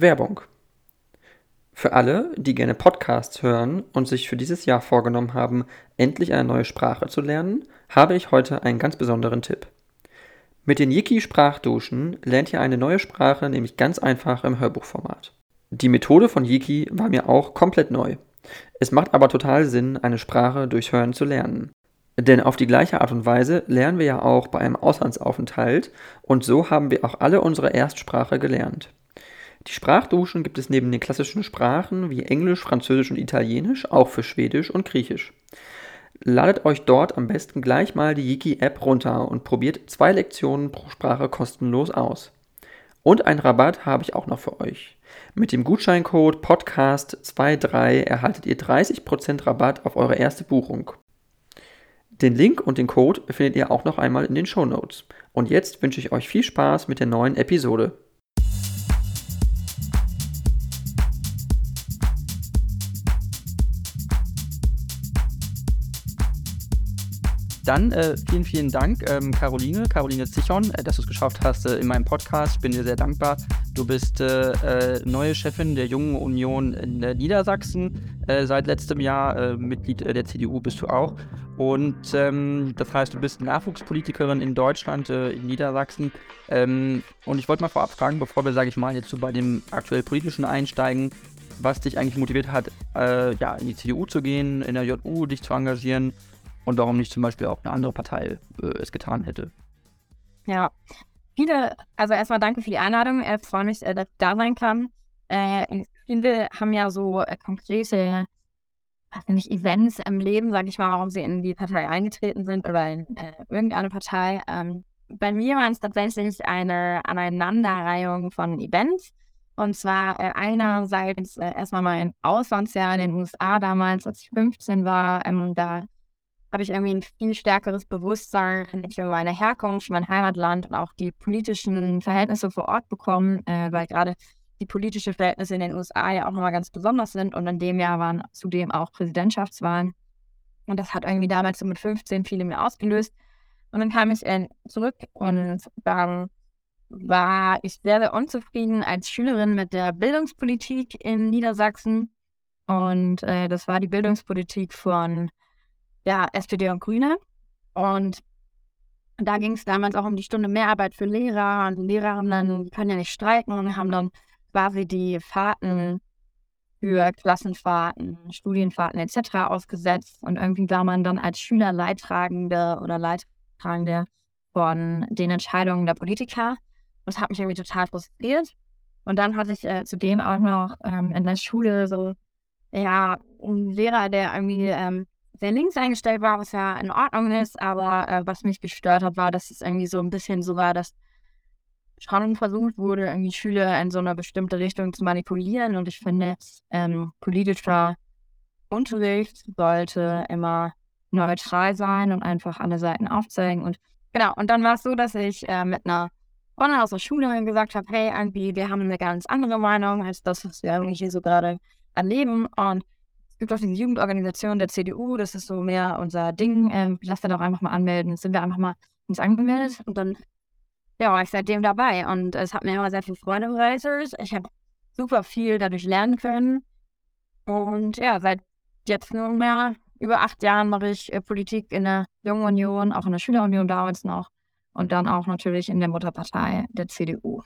Werbung. Für alle, die gerne Podcasts hören und sich für dieses Jahr vorgenommen haben, endlich eine neue Sprache zu lernen, habe ich heute einen ganz besonderen Tipp. Mit den Yiki-Sprachduschen lernt ihr eine neue Sprache nämlich ganz einfach im Hörbuchformat. Die Methode von Yiki war mir auch komplett neu. Es macht aber total Sinn, eine Sprache durch Hören zu lernen. Denn auf die gleiche Art und Weise lernen wir ja auch bei einem Auslandsaufenthalt und so haben wir auch alle unsere Erstsprache gelernt. Die Sprachduschen gibt es neben den klassischen Sprachen wie Englisch, Französisch und Italienisch auch für Schwedisch und Griechisch. Ladet euch dort am besten gleich mal die Yiki-App runter und probiert zwei Lektionen pro Sprache kostenlos aus. Und einen Rabatt habe ich auch noch für euch. Mit dem Gutscheincode Podcast23 erhaltet ihr 30% Rabatt auf eure erste Buchung. Den Link und den Code findet ihr auch noch einmal in den Show Notes. Und jetzt wünsche ich euch viel Spaß mit der neuen Episode. Dann äh, vielen, vielen Dank, ähm, Caroline, Caroline Zichon, äh, dass du es geschafft hast äh, in meinem Podcast. Ich bin dir sehr dankbar. Du bist äh, äh, neue Chefin der Jungen Union in Niedersachsen. Äh, seit letztem Jahr Mitglied der CDU bist du auch. Und ähm, das heißt, du bist Nachwuchspolitikerin in Deutschland, in Niedersachsen. Ähm, und ich wollte mal vorab fragen, bevor wir, sage ich mal, jetzt so bei dem aktuell politischen einsteigen, was dich eigentlich motiviert hat, ja, in die CDU zu gehen, in der JU dich zu engagieren und warum nicht zum Beispiel auch eine andere Partei äh, es getan hätte. Ja, viele, also erstmal danke für die Einladung. Ich freue mich, äh, dass ich da sein kann. Äh, viele haben ja so äh, konkrete nicht Events im Leben, sage ich mal, warum sie in die Partei eingetreten sind oder in äh, irgendeine Partei. Ähm, bei mir war es tatsächlich eine Aneinanderreihung von Events. Und zwar äh, einerseits äh, erstmal mein Auslandsjahr in den USA damals, als ich 15 war. Ähm, da habe ich irgendwie ein viel stärkeres Bewusstsein für meine Herkunft, mein Heimatland und auch die politischen Verhältnisse vor Ort bekommen, äh, weil gerade die politischen Verhältnisse in den USA ja auch nochmal ganz besonders sind und in dem Jahr waren zudem auch Präsidentschaftswahlen. Und das hat irgendwie damals so mit 15 viele mir ausgelöst. Und dann kam ich äh, zurück und dann war ich sehr, sehr unzufrieden als Schülerin mit der Bildungspolitik in Niedersachsen. Und äh, das war die Bildungspolitik von ja, SPD und Grüne. Und da ging es damals auch um die Stunde Mehrarbeit für Lehrer. Und die Lehrer haben dann, die können ja nicht streiken und haben dann quasi die Fahrten für Klassenfahrten, Studienfahrten etc. ausgesetzt. Und irgendwie war man dann als Schüler Leidtragende oder Leidtragende von den Entscheidungen der Politiker. Das hat mich irgendwie total frustriert. Und dann hatte ich äh, zudem auch noch ähm, in der Schule so, ja, einen Lehrer, der irgendwie ähm, sehr links eingestellt war, was ja in Ordnung ist, aber äh, was mich gestört hat, war, dass es irgendwie so ein bisschen so war, dass schon versucht wurde, irgendwie Schüler in so eine bestimmte Richtung zu manipulieren. Und ich finde, ähm, politischer Unterricht sollte immer neutral sein und einfach alle Seiten aufzeigen. Und genau, und dann war es so, dass ich äh, mit einer Freundin aus der Schule gesagt habe, hey, irgendwie, wir haben eine ganz andere Meinung als das, was wir irgendwie hier so gerade erleben. Und gibt auch diese Jugendorganisation der CDU, das ist so mehr unser Ding. Ähm, lass da doch einfach mal anmelden. Sind wir einfach mal uns angemeldet und dann ja, war ich seitdem dabei. Und es hat mir immer sehr viel Freude bereitet. Ich habe super viel dadurch lernen können. Und ja, seit jetzt nunmehr über acht Jahren mache ich äh, Politik in der Jungen Union, auch in der Schülerunion damals noch und dann auch natürlich in der Mutterpartei der CDU.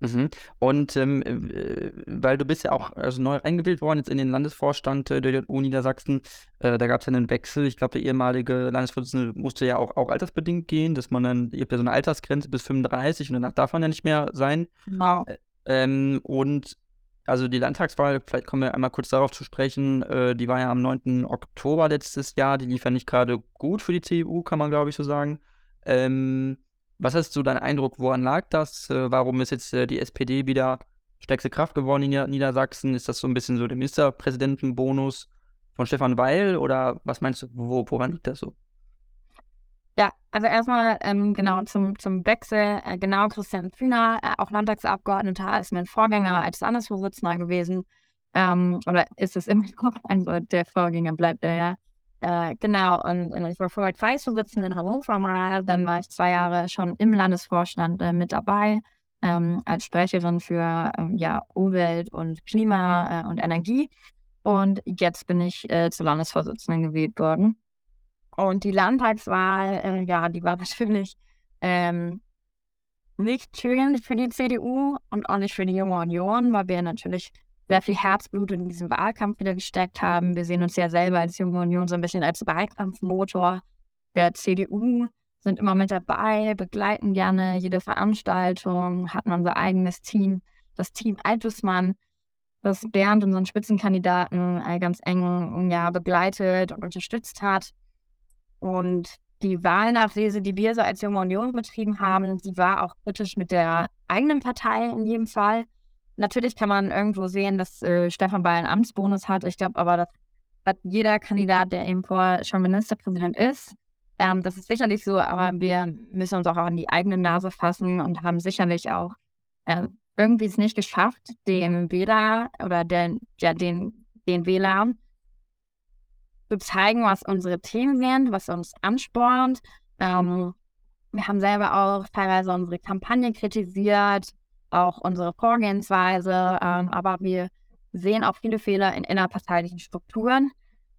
Mhm. Und ähm, äh, weil du bist ja auch also neu eingewählt worden jetzt in den Landesvorstand äh, der JU Niedersachsen, äh, da gab es ja einen Wechsel. Ich glaube, der ehemalige Landesvorsitzende musste ja auch, auch altersbedingt gehen, dass man dann, ihr habt ja so eine Altersgrenze bis 35 und danach darf man ja nicht mehr sein. Genau. Äh, ähm, und also die Landtagswahl, vielleicht kommen wir einmal kurz darauf zu sprechen, äh, die war ja am 9. Oktober letztes Jahr, die lief ja nicht gerade gut für die CDU, kann man glaube ich so sagen. Ähm, was hast du dein Eindruck, woran lag das? Äh, warum ist jetzt äh, die SPD wieder stärkste Kraft geworden in Nieder Niedersachsen? Ist das so ein bisschen so der Ministerpräsidentenbonus von Stefan Weil oder was meinst du, wo, woran liegt das so? Ja, also erstmal ähm, genau zum, zum Wechsel. Äh, genau, Christian Fühner, äh, auch Landtagsabgeordneter, ist mein Vorgänger als Landesvorsitzender gewesen. Ähm, oder ist es immer noch? Also der Vorgänger bleibt der ja. Äh, genau, und, und, ich war vorher Kreisvorsitzende in Hannover mal, dann war ich zwei Jahre schon im Landesvorstand äh, mit dabei ähm, als Sprecherin für ähm, ja, Umwelt und Klima äh, und Energie. Und jetzt bin ich äh, zur Landesvorsitzenden gewählt worden. Und die Landtagswahl, äh, ja, die war natürlich ähm, nicht schön für die CDU und auch nicht für die Junge Union, weil wir natürlich sehr viel Herzblut in diesen Wahlkampf wieder gesteckt haben. Wir sehen uns ja selber als Junge Union so ein bisschen als Wahlkampfmotor der CDU, sind immer mit dabei, begleiten gerne jede Veranstaltung, hatten unser eigenes Team, das Team Altusmann, das Bernd, unseren Spitzenkandidaten, ganz eng ja, begleitet und unterstützt hat. Und die Wahlnachlese, die wir so als Junge Union betrieben haben, die war auch kritisch mit der eigenen Partei in jedem Fall. Natürlich kann man irgendwo sehen, dass äh, Stefan Bayer einen Amtsbonus hat. Ich glaube aber, das hat jeder Kandidat, der eben vor schon Ministerpräsident ist. Ähm, das ist sicherlich so, aber wir müssen uns auch an die eigene Nase fassen und haben sicherlich auch äh, irgendwie es nicht geschafft, den Wähler oder den, ja, den, den Wählern zu zeigen, was unsere Themen sind, was uns anspornt. Ähm, wir haben selber auch teilweise unsere Kampagne kritisiert, auch unsere Vorgehensweise, ähm, aber wir sehen auch viele Fehler in innerparteilichen Strukturen,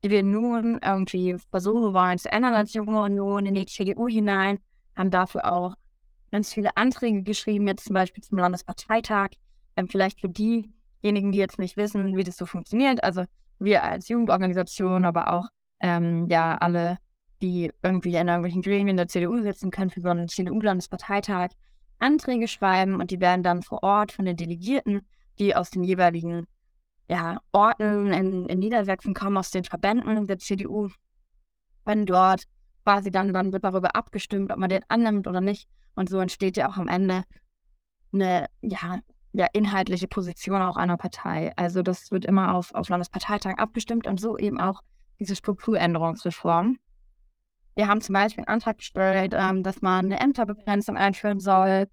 die wir nun irgendwie versuchen wollen zu ändern als Junge Union in die CDU hinein, haben dafür auch ganz viele Anträge geschrieben, jetzt zum Beispiel zum Landesparteitag. Ähm, vielleicht für diejenigen, die jetzt nicht wissen, wie das so funktioniert. Also wir als Jugendorganisation, aber auch ähm, ja alle, die irgendwie in irgendwelchen Gremien der CDU sitzen können, für so einen CDU-Landesparteitag Anträge schreiben und die werden dann vor Ort von den Delegierten, die aus den jeweiligen ja, Orten in, in Niedersachsen kommen, aus den Verbänden der CDU, wenn dort quasi dann, dann wird darüber abgestimmt, ob man den annimmt oder nicht. Und so entsteht ja auch am Ende eine ja, ja, inhaltliche Position auch einer Partei. Also das wird immer auf, auf Landesparteitag abgestimmt und so eben auch diese Strukturänderungsreform. Wir haben zum Beispiel einen Antrag gestellt, ähm, dass man eine Ämterbegrenzung einführen soll.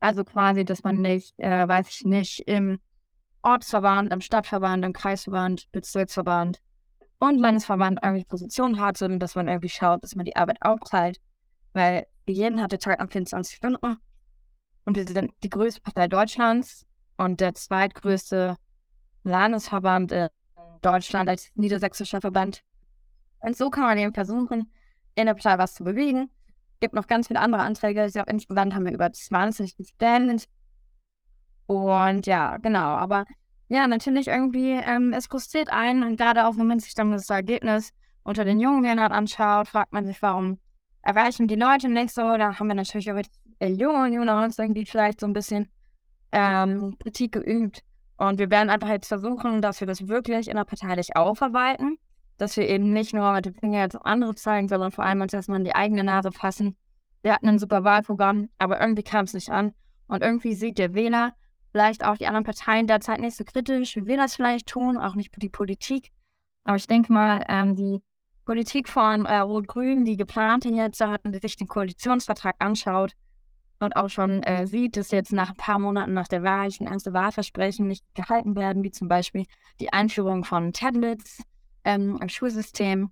Also quasi, dass man nicht, äh, weiß ich nicht, im Ortsverband, im Stadtverband, im Kreisverband, Bezirksverband und Landesverband irgendwie Positionen hat, sondern dass man irgendwie schaut, dass man die Arbeit aufteilt. Weil jeden hatte Tag am 24 Stunden und wir sind die größte Partei Deutschlands und der zweitgrößte Landesverband in Deutschland als niedersächsischer Verband. Und so kann man eben versuchen, in der Partei was zu bewegen. Es gibt noch ganz viele andere Anträge. Ich glaube, insgesamt haben wir über 20 gestellt. Und ja, genau. Aber ja, natürlich irgendwie, ähm, es frustriert einen. Und gerade auch, wenn man sich dann das Ergebnis unter den jungen Wählern anschaut, fragt man sich, warum erreichen die Leute nicht so. Da haben wir natürlich auch Junge und uns irgendwie vielleicht so ein bisschen ähm, Kritik geübt. Und wir werden einfach jetzt versuchen, dass wir das wirklich innerparteilich aufarbeiten, dass wir eben nicht nur mit dem Finger jetzt auf andere zeigen, sondern vor allem uns erstmal in die eigene Nase fassen. Wir hatten ein super Wahlprogramm, aber irgendwie kam es nicht an. Und irgendwie sieht der Wähler vielleicht auch die anderen Parteien derzeit nicht so kritisch, wie wir das vielleicht tun, auch nicht die Politik. Aber ich denke mal, ähm, die Politik von äh, Rot-Grün, die geplante jetzt, wenn die sich den Koalitionsvertrag anschaut, und auch schon äh, sieht, dass jetzt nach ein paar Monaten nach der Wahl schon erste Wahlversprechen nicht gehalten werden, wie zum Beispiel die Einführung von Tablets ähm, im Schulsystem,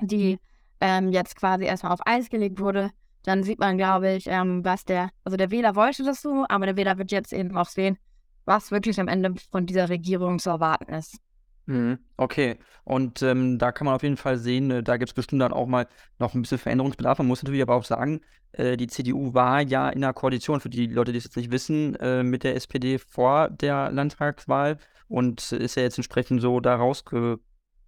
die mhm. ähm, jetzt quasi erstmal auf Eis gelegt wurde, dann sieht man, glaube ich, ähm, was der, also der Wähler wollte das so, aber der Wähler wird jetzt eben auch sehen, was wirklich am Ende von dieser Regierung zu erwarten ist. Mhm, okay, und ähm, da kann man auf jeden Fall sehen, äh, da gibt es bestimmt dann auch mal noch ein bisschen Veränderungsbedarf. Man muss natürlich aber auch sagen, äh, die CDU war ja in der Koalition, für die Leute, die es jetzt nicht wissen, äh, mit der SPD vor der Landtagswahl und ist ja jetzt entsprechend so da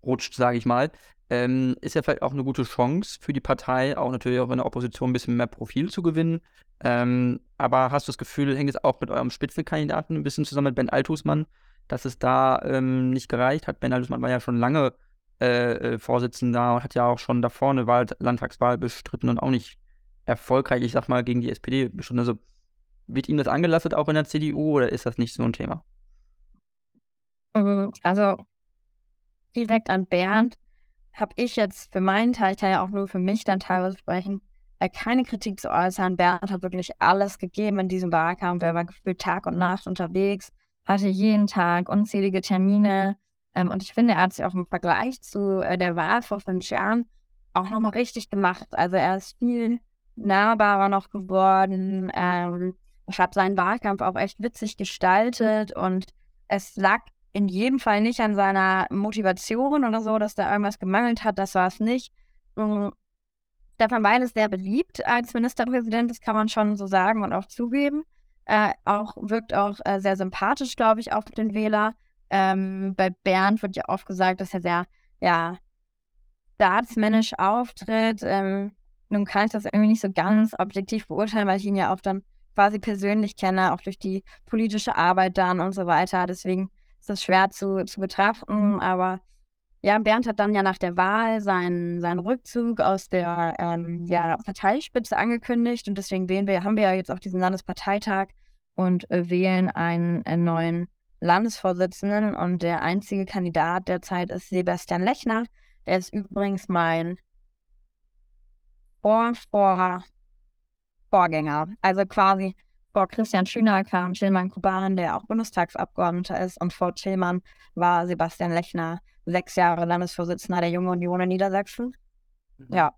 rausgerutscht, sage ich mal. Ähm, ist ja vielleicht auch eine gute Chance für die Partei, auch natürlich auch in der Opposition ein bisschen mehr Profil zu gewinnen. Ähm, aber hast du das Gefühl, hängt es auch mit eurem Spitzenkandidaten ein bisschen zusammen mit Ben Althusmann? dass es da ähm, nicht gereicht hat. Ben Altusmann war ja schon lange äh, äh, Vorsitzender und hat ja auch schon davor eine Wahl, Landtagswahl bestritten und auch nicht erfolgreich, ich sag mal, gegen die SPD bestritten. Also wird ihm das angelastet auch in der CDU oder ist das nicht so ein Thema? Ähm, also direkt an Bernd habe ich jetzt für meinen Teil, ich kann ja auch nur für mich dann teilweise sprechen, äh, keine Kritik zu äußern. Bernd hat wirklich alles gegeben in diesem Wahlkampf. Er war gefühlt Tag und Nacht unterwegs hatte jeden Tag unzählige Termine. Ähm, und ich finde, er hat sich auch im Vergleich zu äh, der Wahl vor fünf Jahren auch nochmal richtig gemacht. Also er ist viel nahbarer noch geworden. Ähm, hat seinen Wahlkampf auch echt witzig gestaltet und es lag in jedem Fall nicht an seiner Motivation oder so, dass da irgendwas gemangelt hat. Das war es nicht. Stefan Weil ist sehr beliebt als Ministerpräsident, das kann man schon so sagen und auch zugeben. Äh, auch wirkt auch äh, sehr sympathisch, glaube ich, auf den Wähler. Ähm, bei Bernd wird ja oft gesagt, dass er sehr, ja, staatsmännisch auftritt. Ähm, nun kann ich das irgendwie nicht so ganz objektiv beurteilen, weil ich ihn ja auch dann quasi persönlich kenne, auch durch die politische Arbeit dann und so weiter. Deswegen das schwer zu, zu betrachten. Aber ja, Bernd hat dann ja nach der Wahl seinen, seinen Rückzug aus der ähm, ja, Parteispitze angekündigt und deswegen wählen wir, haben wir ja jetzt auch diesen Landesparteitag und äh, wählen einen, einen neuen Landesvorsitzenden und der einzige Kandidat derzeit ist Sebastian Lechner. Der ist übrigens mein Vor, Vor, Vorgänger. Also quasi vor Christian Schüner kam Tillmann Kuban, der auch Bundestagsabgeordneter ist, und vor Tillmann war Sebastian Lechner sechs Jahre Landesvorsitzender der Jungen Union in Niedersachsen. Mhm. Ja.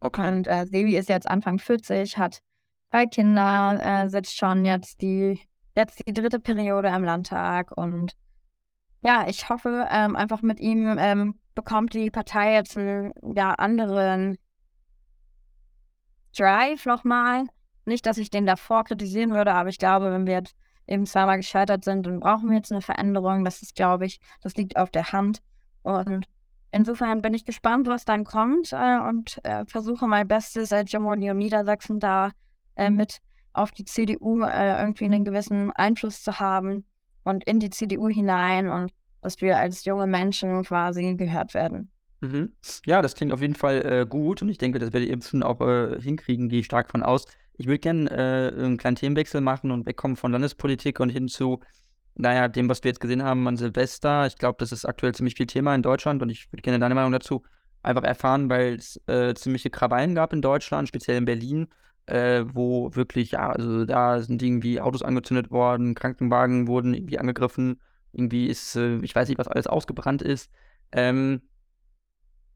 Okay. Und äh, Sebi ist jetzt Anfang 40, hat drei Kinder, äh, sitzt schon jetzt die, jetzt die dritte Periode im Landtag und ja, ich hoffe ähm, einfach mit ihm ähm, bekommt die Partei jetzt einen ja, anderen Drive nochmal. Nicht, dass ich den davor kritisieren würde, aber ich glaube, wenn wir jetzt eben zweimal gescheitert sind, dann brauchen wir jetzt eine Veränderung. Das ist, glaube ich, das liegt auf der Hand. Und insofern bin ich gespannt, was dann kommt äh, und äh, versuche mein Bestes als Union Niedersachsen da äh, mit auf die CDU äh, irgendwie einen gewissen Einfluss zu haben und in die CDU hinein und dass wir als junge Menschen quasi gehört werden. Mhm. Ja, das klingt auf jeden Fall äh, gut und ich denke, das werdet ihr schon auch äh, hinkriegen, gehe ich stark von aus. Ich würde gerne äh, einen kleinen Themenwechsel machen und wegkommen von Landespolitik und hin zu, naja, dem, was wir jetzt gesehen haben an Silvester. Ich glaube, das ist aktuell ziemlich viel Thema in Deutschland und ich würde gerne deine Meinung dazu einfach erfahren, weil es äh, ziemliche Krawallen gab in Deutschland, speziell in Berlin, äh, wo wirklich, ja, also da sind irgendwie Autos angezündet worden, Krankenwagen wurden irgendwie angegriffen, irgendwie ist, äh, ich weiß nicht, was alles ausgebrannt ist. Ähm,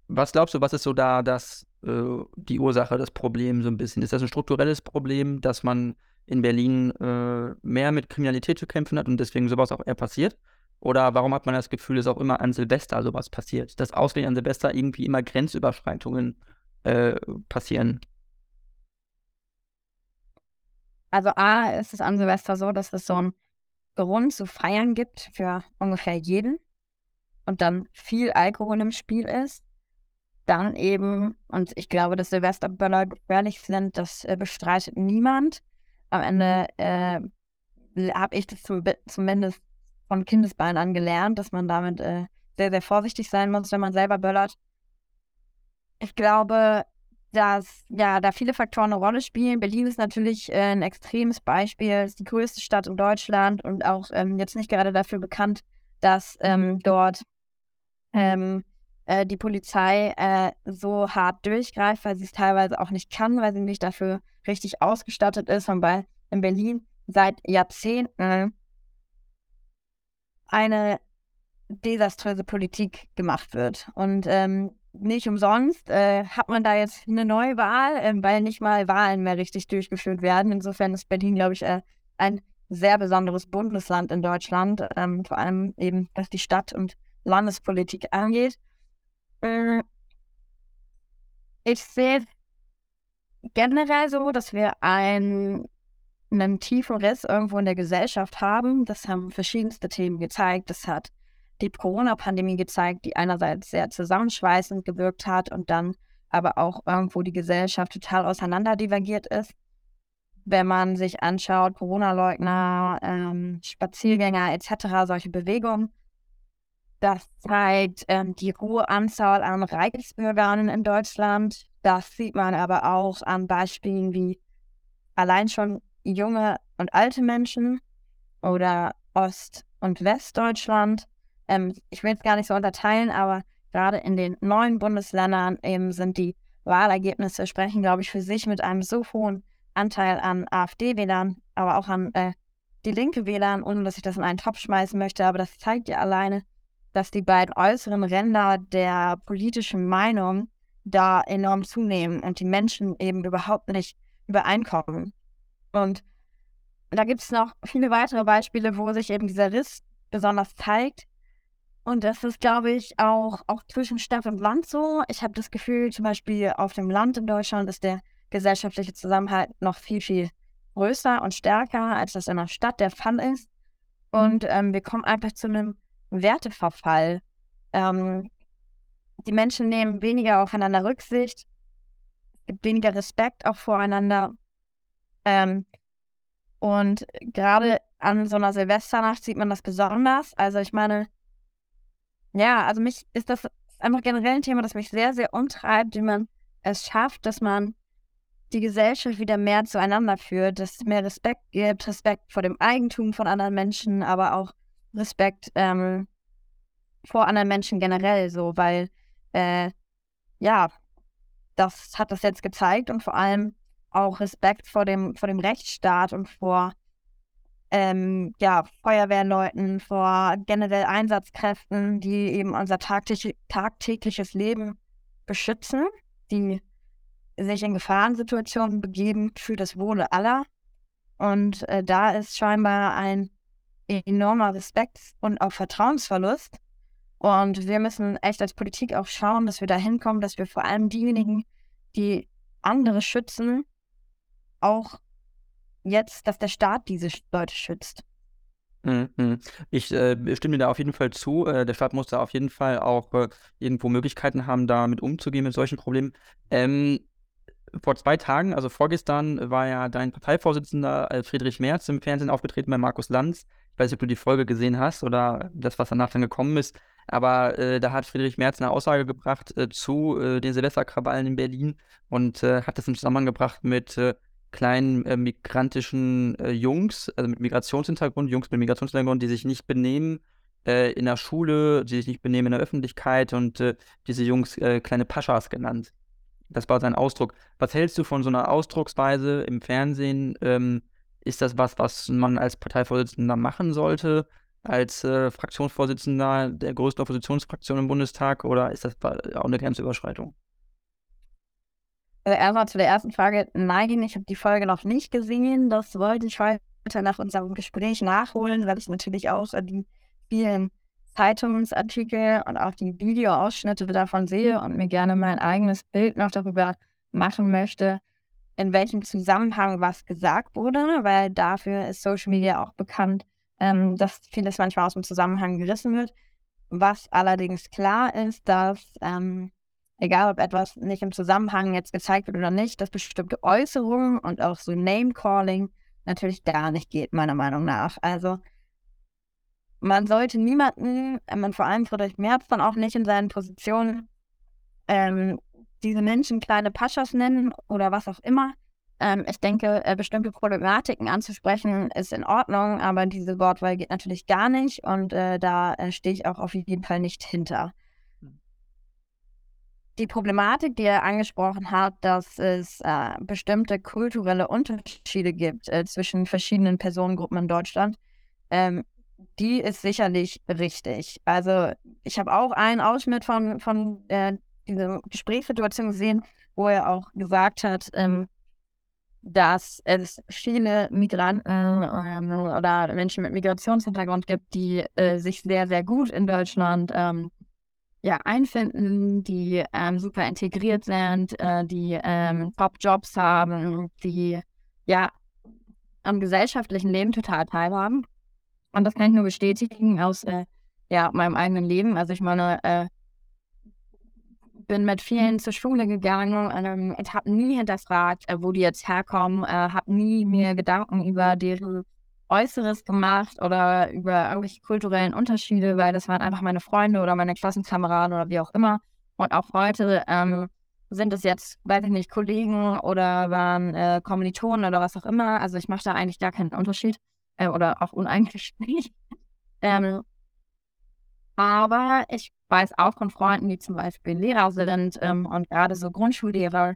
was glaubst du, was ist so da das, äh, die Ursache, das Problem so ein bisschen? Ist das ein strukturelles Problem, dass man in Berlin äh, mehr mit Kriminalität zu kämpfen hat und deswegen sowas auch eher passiert? Oder warum hat man das Gefühl, dass auch immer an Silvester sowas passiert? Dass ausgerechnet an Silvester irgendwie immer Grenzüberschreitungen äh, passieren? Also A ist es an Silvester so, dass es so ein Grund zu feiern gibt für ungefähr jeden und dann viel Alkohol im Spiel ist dann eben, und ich glaube, dass Silvesterböller gefährlich sind, das äh, bestreitet niemand. Am Ende äh, habe ich das zu, zumindest von Kindesbeinen an gelernt, dass man damit äh, sehr, sehr vorsichtig sein muss, wenn man selber böllert. Ich glaube, dass ja da viele Faktoren eine Rolle spielen. Berlin ist natürlich äh, ein extremes Beispiel, ist die größte Stadt in Deutschland und auch ähm, jetzt nicht gerade dafür bekannt, dass ähm, dort ähm, äh, die Polizei äh, so hart durchgreift, weil sie es teilweise auch nicht kann, weil sie nicht dafür richtig ausgestattet ist und weil in Berlin seit Jahrzehnten eine desaströse Politik gemacht wird. Und ähm, nicht umsonst äh, hat man da jetzt eine neue Wahl, äh, weil nicht mal Wahlen mehr richtig durchgeführt werden. Insofern ist Berlin, glaube ich, äh, ein sehr besonderes Bundesland in Deutschland, ähm, vor allem eben, was die Stadt- und Landespolitik angeht. Äh, ich sehe generell so, dass wir ein, einen tiefen Riss irgendwo in der Gesellschaft haben. Das haben verschiedenste Themen gezeigt. Das hat die Corona-Pandemie gezeigt, die einerseits sehr zusammenschweißend gewirkt hat und dann aber auch irgendwo die Gesellschaft total auseinanderdivergiert ist. Wenn man sich anschaut, Corona-Leugner, ähm, Spaziergänger etc., solche Bewegungen, das zeigt ähm, die hohe Anzahl an Reichsbürgern in Deutschland. Das sieht man aber auch an Beispielen wie allein schon junge und alte Menschen oder Ost- und Westdeutschland. Ähm, ich will es gar nicht so unterteilen, aber gerade in den neuen Bundesländern eben sind die Wahlergebnisse sprechen, glaube ich, für sich mit einem so hohen Anteil an AfD-Wählern, aber auch an äh, die linke Wählern, ohne dass ich das in einen Topf schmeißen möchte. Aber das zeigt ja alleine, dass die beiden äußeren Ränder der politischen Meinung da enorm zunehmen und die Menschen eben überhaupt nicht übereinkommen. Und da gibt es noch viele weitere Beispiele, wo sich eben dieser Riss besonders zeigt. Und das ist, glaube ich, auch, auch zwischen Stadt und Land so. Ich habe das Gefühl, zum Beispiel auf dem Land in Deutschland ist der gesellschaftliche Zusammenhalt noch viel, viel größer und stärker, als das in der Stadt der Fall ist. Und ähm, wir kommen einfach zu einem Werteverfall. Ähm, die Menschen nehmen weniger aufeinander Rücksicht, gibt weniger Respekt auch voreinander. Ähm, und gerade an so einer Silvesternacht sieht man das besonders. Also ich meine, ja, also mich ist das einfach generell ein Thema, das mich sehr, sehr umtreibt, wie man es schafft, dass man die Gesellschaft wieder mehr zueinander führt, dass es mehr Respekt gibt, Respekt vor dem Eigentum von anderen Menschen, aber auch Respekt ähm, vor anderen Menschen generell so, weil äh, ja, das hat das jetzt gezeigt und vor allem auch Respekt vor dem, vor dem Rechtsstaat und vor ähm, ja, Feuerwehrleuten, vor generell Einsatzkräften, die eben unser tagtäglich, tagtägliches Leben beschützen, die sich in Gefahrensituationen begeben für das Wohle aller. Und äh, da ist scheinbar ein enormer Respekt und auch Vertrauensverlust. Und wir müssen echt als Politik auch schauen, dass wir da hinkommen, dass wir vor allem diejenigen, die andere schützen, auch jetzt, dass der Staat diese Leute schützt. Mhm. Ich äh, stimme dir da auf jeden Fall zu. Äh, der Staat muss da auf jeden Fall auch äh, irgendwo Möglichkeiten haben, damit umzugehen mit solchen Problemen. Ähm, vor zwei Tagen, also vorgestern, war ja dein Parteivorsitzender äh, Friedrich Merz im Fernsehen aufgetreten bei Markus Lanz. Ich weiß nicht, ob du die Folge gesehen hast oder das, was danach dann gekommen ist. Aber äh, da hat Friedrich Merz eine Aussage gebracht äh, zu den Silvesterkrawallen in Berlin und hat das in Zusammenhang gebracht mit kleinen äh, migrantischen äh, Jungs, also mit Migrationshintergrund, Jungs mit Migrationshintergrund, die sich nicht benehmen äh, in der Schule, die sich nicht benehmen in der Öffentlichkeit und äh, diese Jungs äh, kleine Paschas genannt. Das war sein Ausdruck. Was hältst du von so einer Ausdrucksweise im Fernsehen? Ähm, ist das was, was man als Parteivorsitzender machen sollte? Als äh, Fraktionsvorsitzender der größten Oppositionsfraktion im Bundestag? Oder ist das auch eine Grenzüberschreitung? Also erstmal zu der ersten Frage. Nein, ich habe die Folge noch nicht gesehen. Das wollte ich heute nach unserem Gespräch nachholen, weil ich natürlich auch die vielen Zeitungsartikel und auch die Videoausschnitte davon sehe und mir gerne mein eigenes Bild noch darüber machen möchte, in welchem Zusammenhang was gesagt wurde, weil dafür ist Social Media auch bekannt, ähm, dass vieles manchmal aus dem Zusammenhang gerissen wird. Was allerdings klar ist, dass ähm, egal ob etwas nicht im Zusammenhang jetzt gezeigt wird oder nicht, dass bestimmte Äußerungen und auch so Name-Calling natürlich gar nicht geht, meiner Meinung nach. Also man sollte niemanden, äh, man vor allem Friedrich Merz dann auch nicht in seinen Positionen ähm, diese Menschen kleine Paschas nennen oder was auch immer. Ähm, ich denke, äh, bestimmte Problematiken anzusprechen ist in Ordnung, aber diese Wortwahl geht natürlich gar nicht und äh, da äh, stehe ich auch auf jeden Fall nicht hinter die Problematik, die er angesprochen hat, dass es äh, bestimmte kulturelle Unterschiede gibt äh, zwischen verschiedenen Personengruppen in Deutschland, ähm, die ist sicherlich richtig. Also ich habe auch einen Ausschnitt von, von äh, dieser Gesprächssituation gesehen, wo er auch gesagt hat, ähm, dass es viele Migranten ähm, oder Menschen mit Migrationshintergrund gibt, die äh, sich sehr, sehr gut in Deutschland ähm, ja, einfinden, die ähm, super integriert sind, äh, die ähm, Top-Jobs haben, die ja am gesellschaftlichen Leben total teilhaben. Und das kann ich nur bestätigen aus äh, ja, meinem eigenen Leben. Also ich meine, äh, bin mit vielen zur Schule gegangen ähm, und habe nie hinterfragt, äh, wo die jetzt herkommen, äh, habe nie mir Gedanken über deren Äußeres gemacht oder über irgendwelche kulturellen Unterschiede, weil das waren einfach meine Freunde oder meine Klassenkameraden oder wie auch immer. Und auch heute ähm, sind es jetzt, weiß ich nicht, Kollegen oder waren äh, Kommilitonen oder was auch immer. Also ich mache da eigentlich gar keinen Unterschied äh, oder auch uneigentlich nicht. Ähm, aber ich weiß auch von Freunden, die zum Beispiel Lehrer sind ähm, und gerade so Grundschullehrer,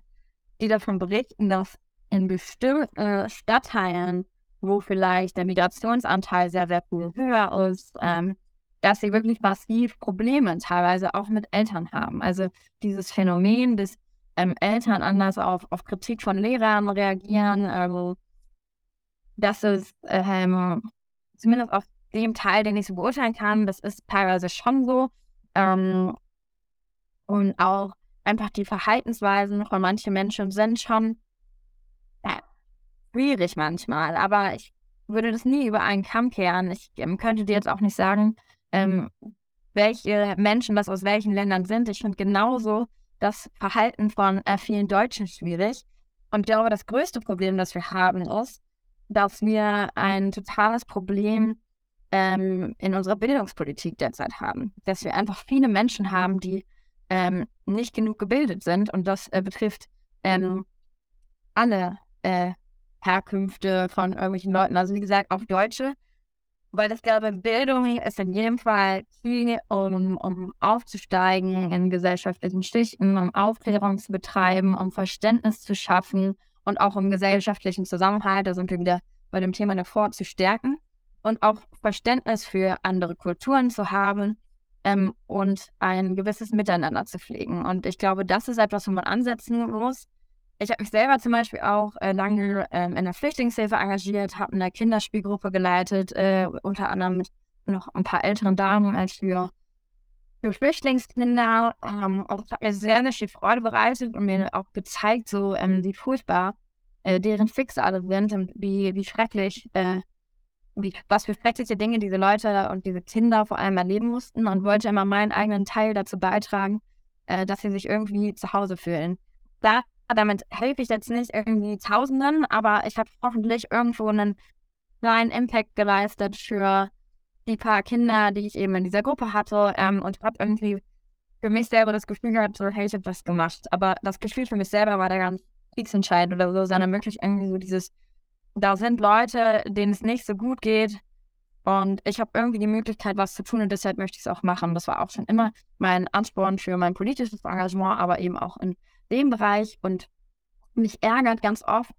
die davon berichten, dass in bestimmten Stadtteilen wo vielleicht der Migrationsanteil sehr, sehr viel höher ist, ähm, dass sie wirklich massiv Probleme teilweise auch mit Eltern haben. Also dieses Phänomen, dass ähm, Eltern anders auf, auf Kritik von Lehrern reagieren, ähm, dass es ähm, zumindest auf dem Teil, den ich so beurteilen kann, das ist teilweise schon so. Ähm, und auch einfach die Verhaltensweisen von manchen Menschen sind schon ja, schwierig manchmal. Aber ich würde das nie über einen Kamm kehren. Ich ähm, könnte dir jetzt auch nicht sagen, ähm, welche Menschen das aus welchen Ländern sind. Ich finde genauso das Verhalten von äh, vielen Deutschen schwierig. Und ich glaube, das größte Problem, das wir haben, ist, dass wir ein totales Problem ähm, in unserer Bildungspolitik derzeit haben. Dass wir einfach viele Menschen haben, die ähm, nicht genug gebildet sind. Und das äh, betrifft ähm, alle äh, Herkünfte von irgendwelchen Leuten. Also wie gesagt, auch Deutsche. Weil ich glaube, Bildung ist in jedem Fall viel, um, um aufzusteigen in gesellschaftlichen Schichten, um Aufklärung zu betreiben, um Verständnis zu schaffen und auch um gesellschaftlichen Zusammenhalt, da sind wir wieder bei dem Thema davor, zu stärken und auch Verständnis für andere Kulturen zu haben ähm, und ein gewisses Miteinander zu pflegen. Und ich glaube, das ist etwas, wo man ansetzen muss. Ich habe mich selber zum Beispiel auch äh, lange ähm, in der Flüchtlingshilfe engagiert, habe eine Kinderspielgruppe geleitet, äh, unter anderem mit noch ein paar älteren Damen als für, für Flüchtlingskinder. Ähm, und das hat mir sehr, sehr viel Freude bereitet und mir auch gezeigt, so ähm, wie furchtbar äh, deren Schicksale sind und wie, wie schrecklich äh, wie, was für schreckliche Dinge diese Leute und diese Kinder vor allem erleben mussten und wollte immer meinen eigenen Teil dazu beitragen, äh, dass sie sich irgendwie zu Hause fühlen. Da, damit helfe ich jetzt nicht irgendwie Tausenden, aber ich habe hoffentlich irgendwo einen kleinen Impact geleistet für die paar Kinder, die ich eben in dieser Gruppe hatte ähm, und habe irgendwie für mich selber das Gefühl gehabt, so, hey, ich habe was gemacht. Aber das Gefühl für mich selber war da ganz kriegsentscheidend oder so, sondern wirklich irgendwie so dieses da sind Leute, denen es nicht so gut geht. Und ich habe irgendwie die Möglichkeit, was zu tun und deshalb möchte ich es auch machen. Das war auch schon immer mein Ansporn für mein politisches Engagement, aber eben auch in dem Bereich. Und mich ärgert ganz oft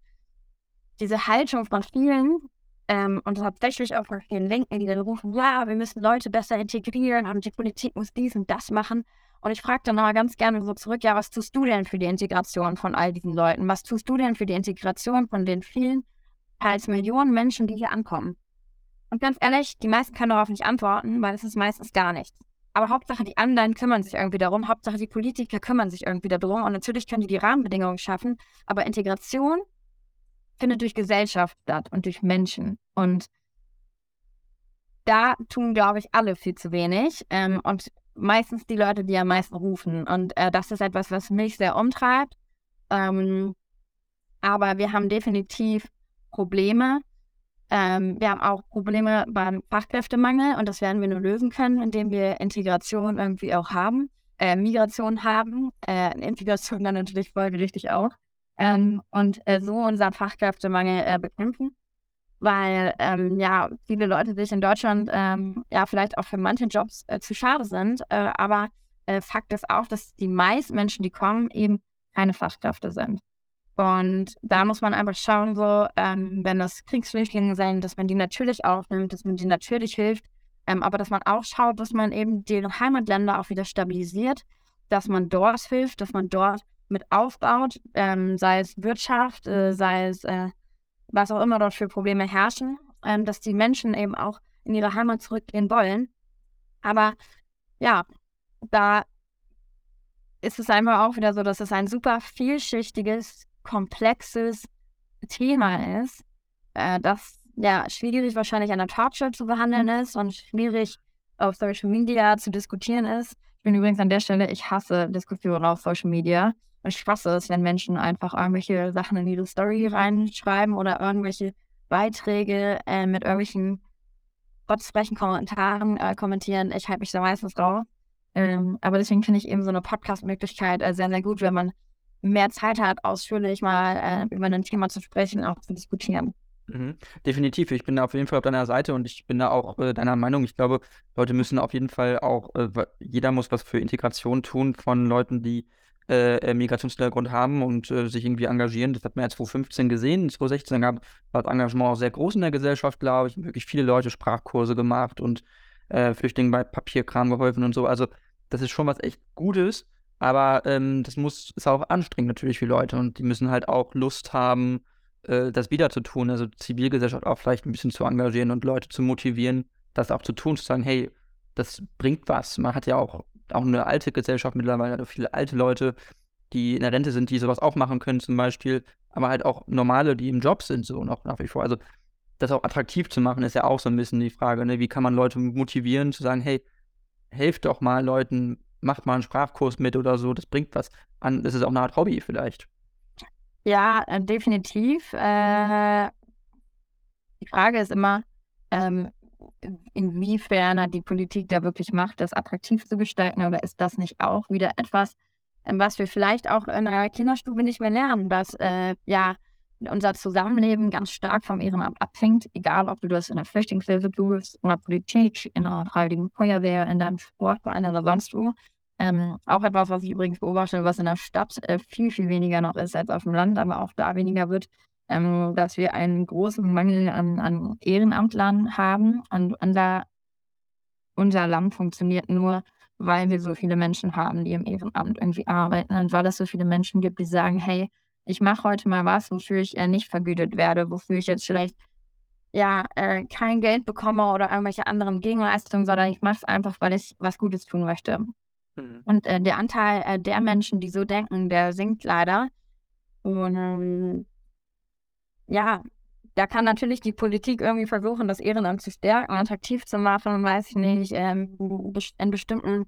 diese Haltung von vielen ähm, und tatsächlich auch von vielen Linken, die dann rufen, ja, wir müssen Leute besser integrieren und die Politik muss dies und das machen. Und ich frage dann aber ganz gerne so zurück, ja, was tust du denn für die Integration von all diesen Leuten? Was tust du denn für die Integration von den vielen als Millionen Menschen, die hier ankommen. Und ganz ehrlich, die meisten können darauf nicht antworten, weil es ist meistens gar nichts. Aber Hauptsache, die anderen kümmern sich irgendwie darum. Hauptsache, die Politiker kümmern sich irgendwie darum. Und natürlich können die die Rahmenbedingungen schaffen. Aber Integration findet durch Gesellschaft statt und durch Menschen. Und da tun, glaube ich, alle viel zu wenig. Ähm, und meistens die Leute, die am meisten rufen. Und äh, das ist etwas, was mich sehr umtreibt. Ähm, aber wir haben definitiv Probleme. Ähm, wir haben auch Probleme beim Fachkräftemangel und das werden wir nur lösen können, indem wir Integration irgendwie auch haben, äh, Migration haben, äh, Integration dann natürlich folgerichtig auch ähm, und äh, so unseren Fachkräftemangel äh, bekämpfen, weil ähm, ja viele Leute sich in Deutschland ähm, ja vielleicht auch für manche Jobs äh, zu schade sind, äh, aber Fakt ist auch, dass die meisten Menschen, die kommen, eben keine Fachkräfte sind. Und da muss man einfach schauen, so, ähm, wenn das Kriegsflüchtlinge sind, dass man die natürlich aufnimmt, dass man die natürlich hilft, ähm, aber dass man auch schaut, dass man eben die Heimatländer auch wieder stabilisiert, dass man dort hilft, dass man dort mit aufbaut, ähm, sei es Wirtschaft, äh, sei es äh, was auch immer dort für Probleme herrschen, ähm, dass die Menschen eben auch in ihre Heimat zurückgehen wollen. Aber ja, da ist es einfach auch wieder so, dass es ein super vielschichtiges komplexes Thema ist, äh, das ja schwierig wahrscheinlich an der Talkshow zu behandeln mhm. ist und schwierig auf Social Media zu diskutieren ist. Ich bin übrigens an der Stelle, ich hasse Diskussionen auf Social Media. Ich hasse es, wenn Menschen einfach irgendwelche Sachen in ihre Story reinschreiben oder irgendwelche Beiträge äh, mit irgendwelchen gottesfrechen Kommentaren äh, kommentieren. Ich halte mich da meistens drauf. Ähm, aber deswegen finde ich eben so eine Podcast-Möglichkeit äh, sehr, sehr gut, wenn man mehr Zeit hat, ausführlich mal äh, über ein Thema zu sprechen, auch zu diskutieren. Mhm. Definitiv. Ich bin da auf jeden Fall auf deiner Seite und ich bin da auch äh, deiner Meinung. Ich glaube, Leute müssen auf jeden Fall auch, äh, jeder muss was für Integration tun von Leuten, die äh, äh Migrationshintergrund haben und äh, sich irgendwie engagieren. Das hat man ja 2015 gesehen. 2016 gab, war das Engagement auch sehr groß in der Gesellschaft, glaube ich. Wirklich viele Leute Sprachkurse gemacht und äh, Flüchtlingen bei Papierkram geholfen und so. Also, das ist schon was echt Gutes. Aber ähm, das muss, ist auch anstrengend natürlich für Leute und die müssen halt auch Lust haben, äh, das wieder zu tun, also Zivilgesellschaft auch vielleicht ein bisschen zu engagieren und Leute zu motivieren, das auch zu tun, zu sagen, hey, das bringt was. Man hat ja auch, auch eine alte Gesellschaft mittlerweile, also viele alte Leute, die in der Rente sind, die sowas auch machen können zum Beispiel, aber halt auch normale, die im Job sind, so noch nach wie vor. Also das auch attraktiv zu machen, ist ja auch so ein bisschen die Frage, ne? wie kann man Leute motivieren, zu sagen, hey, helft doch mal Leuten, macht mal einen Sprachkurs mit oder so, das bringt was an, das ist auch eine Art Hobby vielleicht. Ja, äh, definitiv. Äh, die Frage ist immer, ähm, inwiefern hat die Politik da wirklich Macht, das attraktiv zu gestalten, oder ist das nicht auch wieder etwas, ähm, was wir vielleicht auch in einer Kinderstube nicht mehr lernen, dass äh, ja unser Zusammenleben ganz stark vom Ehrenamt abhängt, egal ob du das in der Flüchtlingshilfe tust, in der Politik, in der Freiwilligen Feuerwehr, in deinem Sportverein oder sonst wo. Ähm, auch etwas, was ich übrigens beobachte, was in der Stadt äh, viel, viel weniger noch ist als auf dem Land, aber auch da weniger wird, ähm, dass wir einen großen Mangel an, an Ehrenamtlern haben. Und unser, unser Land funktioniert nur, weil wir so viele Menschen haben, die im Ehrenamt irgendwie arbeiten und weil es so viele Menschen gibt, die sagen, hey, ich mache heute mal was, wofür ich äh, nicht vergütet werde, wofür ich jetzt vielleicht ja äh, kein Geld bekomme oder irgendwelche anderen Gegenleistungen, sondern ich mache es einfach, weil ich was Gutes tun möchte. Mhm. Und äh, der Anteil äh, der Menschen, die so denken, der sinkt leider. Und ähm, ja, da kann natürlich die Politik irgendwie versuchen, das Ehrenamt zu stärken, attraktiv zu machen, weiß ich nicht, ähm, in bestimmten,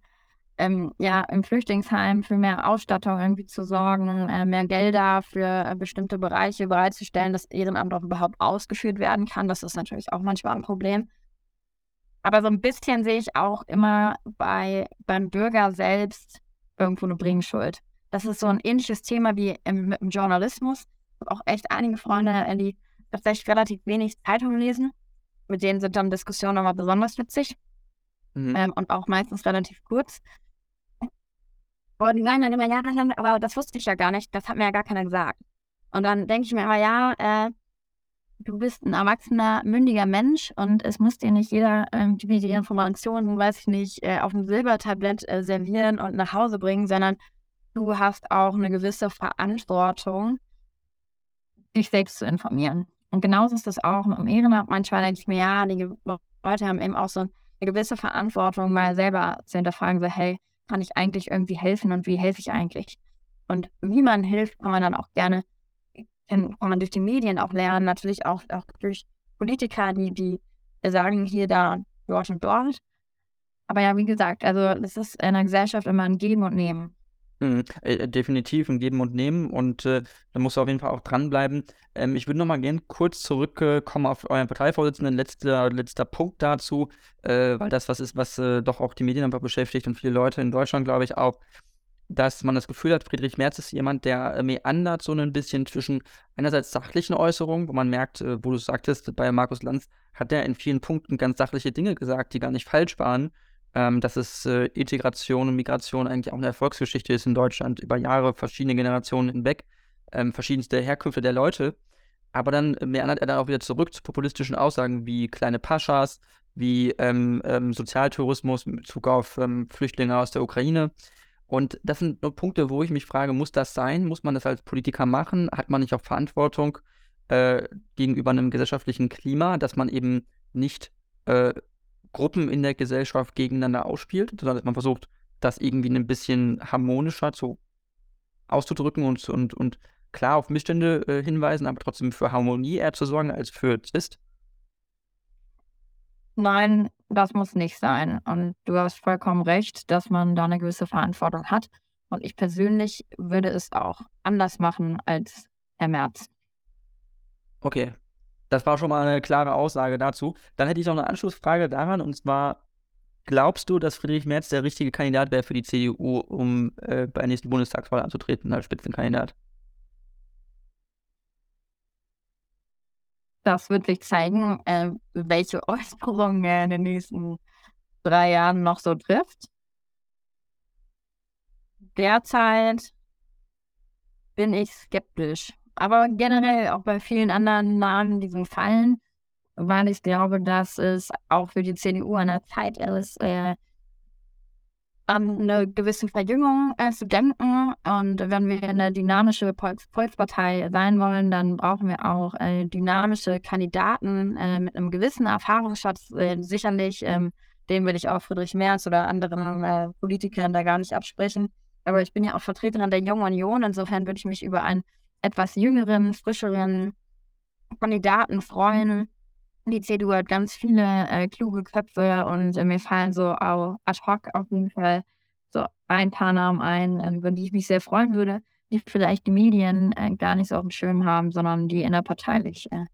ähm, ja, im Flüchtlingsheim für mehr Ausstattung irgendwie zu sorgen, äh, mehr Gelder für äh, bestimmte Bereiche bereitzustellen, dass Ehrenamt auch überhaupt ausgeführt werden kann. Das ist natürlich auch manchmal ein Problem. Aber so ein bisschen sehe ich auch immer bei, beim Bürger selbst irgendwo eine Bringschuld. Das ist so ein ähnliches Thema wie im, im Journalismus. Ich habe auch echt einige Freunde, die tatsächlich relativ wenig Zeitungen lesen. Mit denen sind dann Diskussionen immer besonders witzig. Mhm. Ähm, und auch meistens relativ kurz. Und die sagen dann immer, ja, aber das wusste ich ja gar nicht, das hat mir ja gar keiner gesagt. Und dann denke ich mir immer, ja, äh, du bist ein erwachsener, mündiger Mensch und es muss dir nicht jeder irgendwie die Informationen, weiß ich nicht, äh, auf dem Silbertablett äh, servieren und nach Hause bringen, sondern du hast auch eine gewisse Verantwortung, dich selbst zu informieren. Und genauso ist das auch im Ehrenamt. Manchmal denke ich mir, ja, die Leute haben eben auch so eine gewisse Verantwortung, mal selber zu hinterfragen, so, hey, kann ich eigentlich irgendwie helfen und wie helfe ich eigentlich? Und wie man hilft, kann man dann auch gerne kann man durch die Medien auch lernen, natürlich auch, auch durch Politiker, die, die sagen hier, da, dort und dort. Aber ja, wie gesagt, also es ist in einer Gesellschaft immer ein Geben und Nehmen. Mhm, äh, definitiv ein Geben und Nehmen und äh, da musst du auf jeden Fall auch dranbleiben. Ähm, ich würde noch mal gerne kurz zurückkommen auf euren Parteivorsitzenden. Letzter, letzter Punkt dazu, äh, weil das was ist, was äh, doch auch die Medien einfach beschäftigt und viele Leute in Deutschland, glaube ich, auch dass man das Gefühl hat, Friedrich Merz ist jemand, der äh, meandert so ein bisschen zwischen einerseits sachlichen Äußerungen, wo man merkt, äh, wo du sagtest, bei Markus Lanz hat er in vielen Punkten ganz sachliche Dinge gesagt, die gar nicht falsch waren, ähm, dass es äh, Integration und Migration eigentlich auch eine Erfolgsgeschichte ist in Deutschland, über Jahre, verschiedene Generationen hinweg, ähm, verschiedenste Herkünfte der Leute. Aber dann meandert er dann auch wieder zurück zu populistischen Aussagen wie kleine Paschas, wie ähm, ähm Sozialtourismus in Bezug auf ähm, Flüchtlinge aus der Ukraine. Und das sind nur Punkte, wo ich mich frage, muss das sein? Muss man das als Politiker machen? Hat man nicht auch Verantwortung äh, gegenüber einem gesellschaftlichen Klima, dass man eben nicht äh, Gruppen in der Gesellschaft gegeneinander ausspielt, sondern dass man versucht, das irgendwie ein bisschen harmonischer zu auszudrücken und, und, und klar auf Missstände äh, hinweisen, aber trotzdem für Harmonie eher zu sorgen als für Zwist? Nein, das muss nicht sein. Und du hast vollkommen recht, dass man da eine gewisse Verantwortung hat. Und ich persönlich würde es auch anders machen als Herr Merz. Okay, das war schon mal eine klare Aussage dazu. Dann hätte ich noch eine Anschlussfrage daran, und zwar, glaubst du, dass Friedrich Merz der richtige Kandidat wäre für die CDU, um äh, bei der nächsten Bundestagswahl anzutreten als Spitzenkandidat? das wird sich zeigen, äh, welche Äußerungen er in den nächsten drei Jahren noch so trifft. Derzeit bin ich skeptisch. Aber generell auch bei vielen anderen Namen, die so fallen, weil ich glaube, dass es auch für die CDU an der Zeit ist, äh, an eine gewisse Verjüngung äh, zu denken. Und wenn wir eine dynamische Volkspartei sein wollen, dann brauchen wir auch äh, dynamische Kandidaten äh, mit einem gewissen Erfahrungsschatz. Äh, sicherlich, ähm, den will ich auch Friedrich Merz oder anderen äh, Politikern da gar nicht absprechen. Aber ich bin ja auch Vertreterin der Jungen Union. Insofern würde ich mich über einen etwas jüngeren, frischeren Kandidaten freuen die CDU hat ganz viele äh, kluge Köpfe und äh, mir fallen so auch ad hoc auf jeden Fall so ein paar Namen ein, äh, über die ich mich sehr freuen würde, die vielleicht die Medien äh, gar nicht so auf dem Schirm haben, sondern die innerparteilich äh,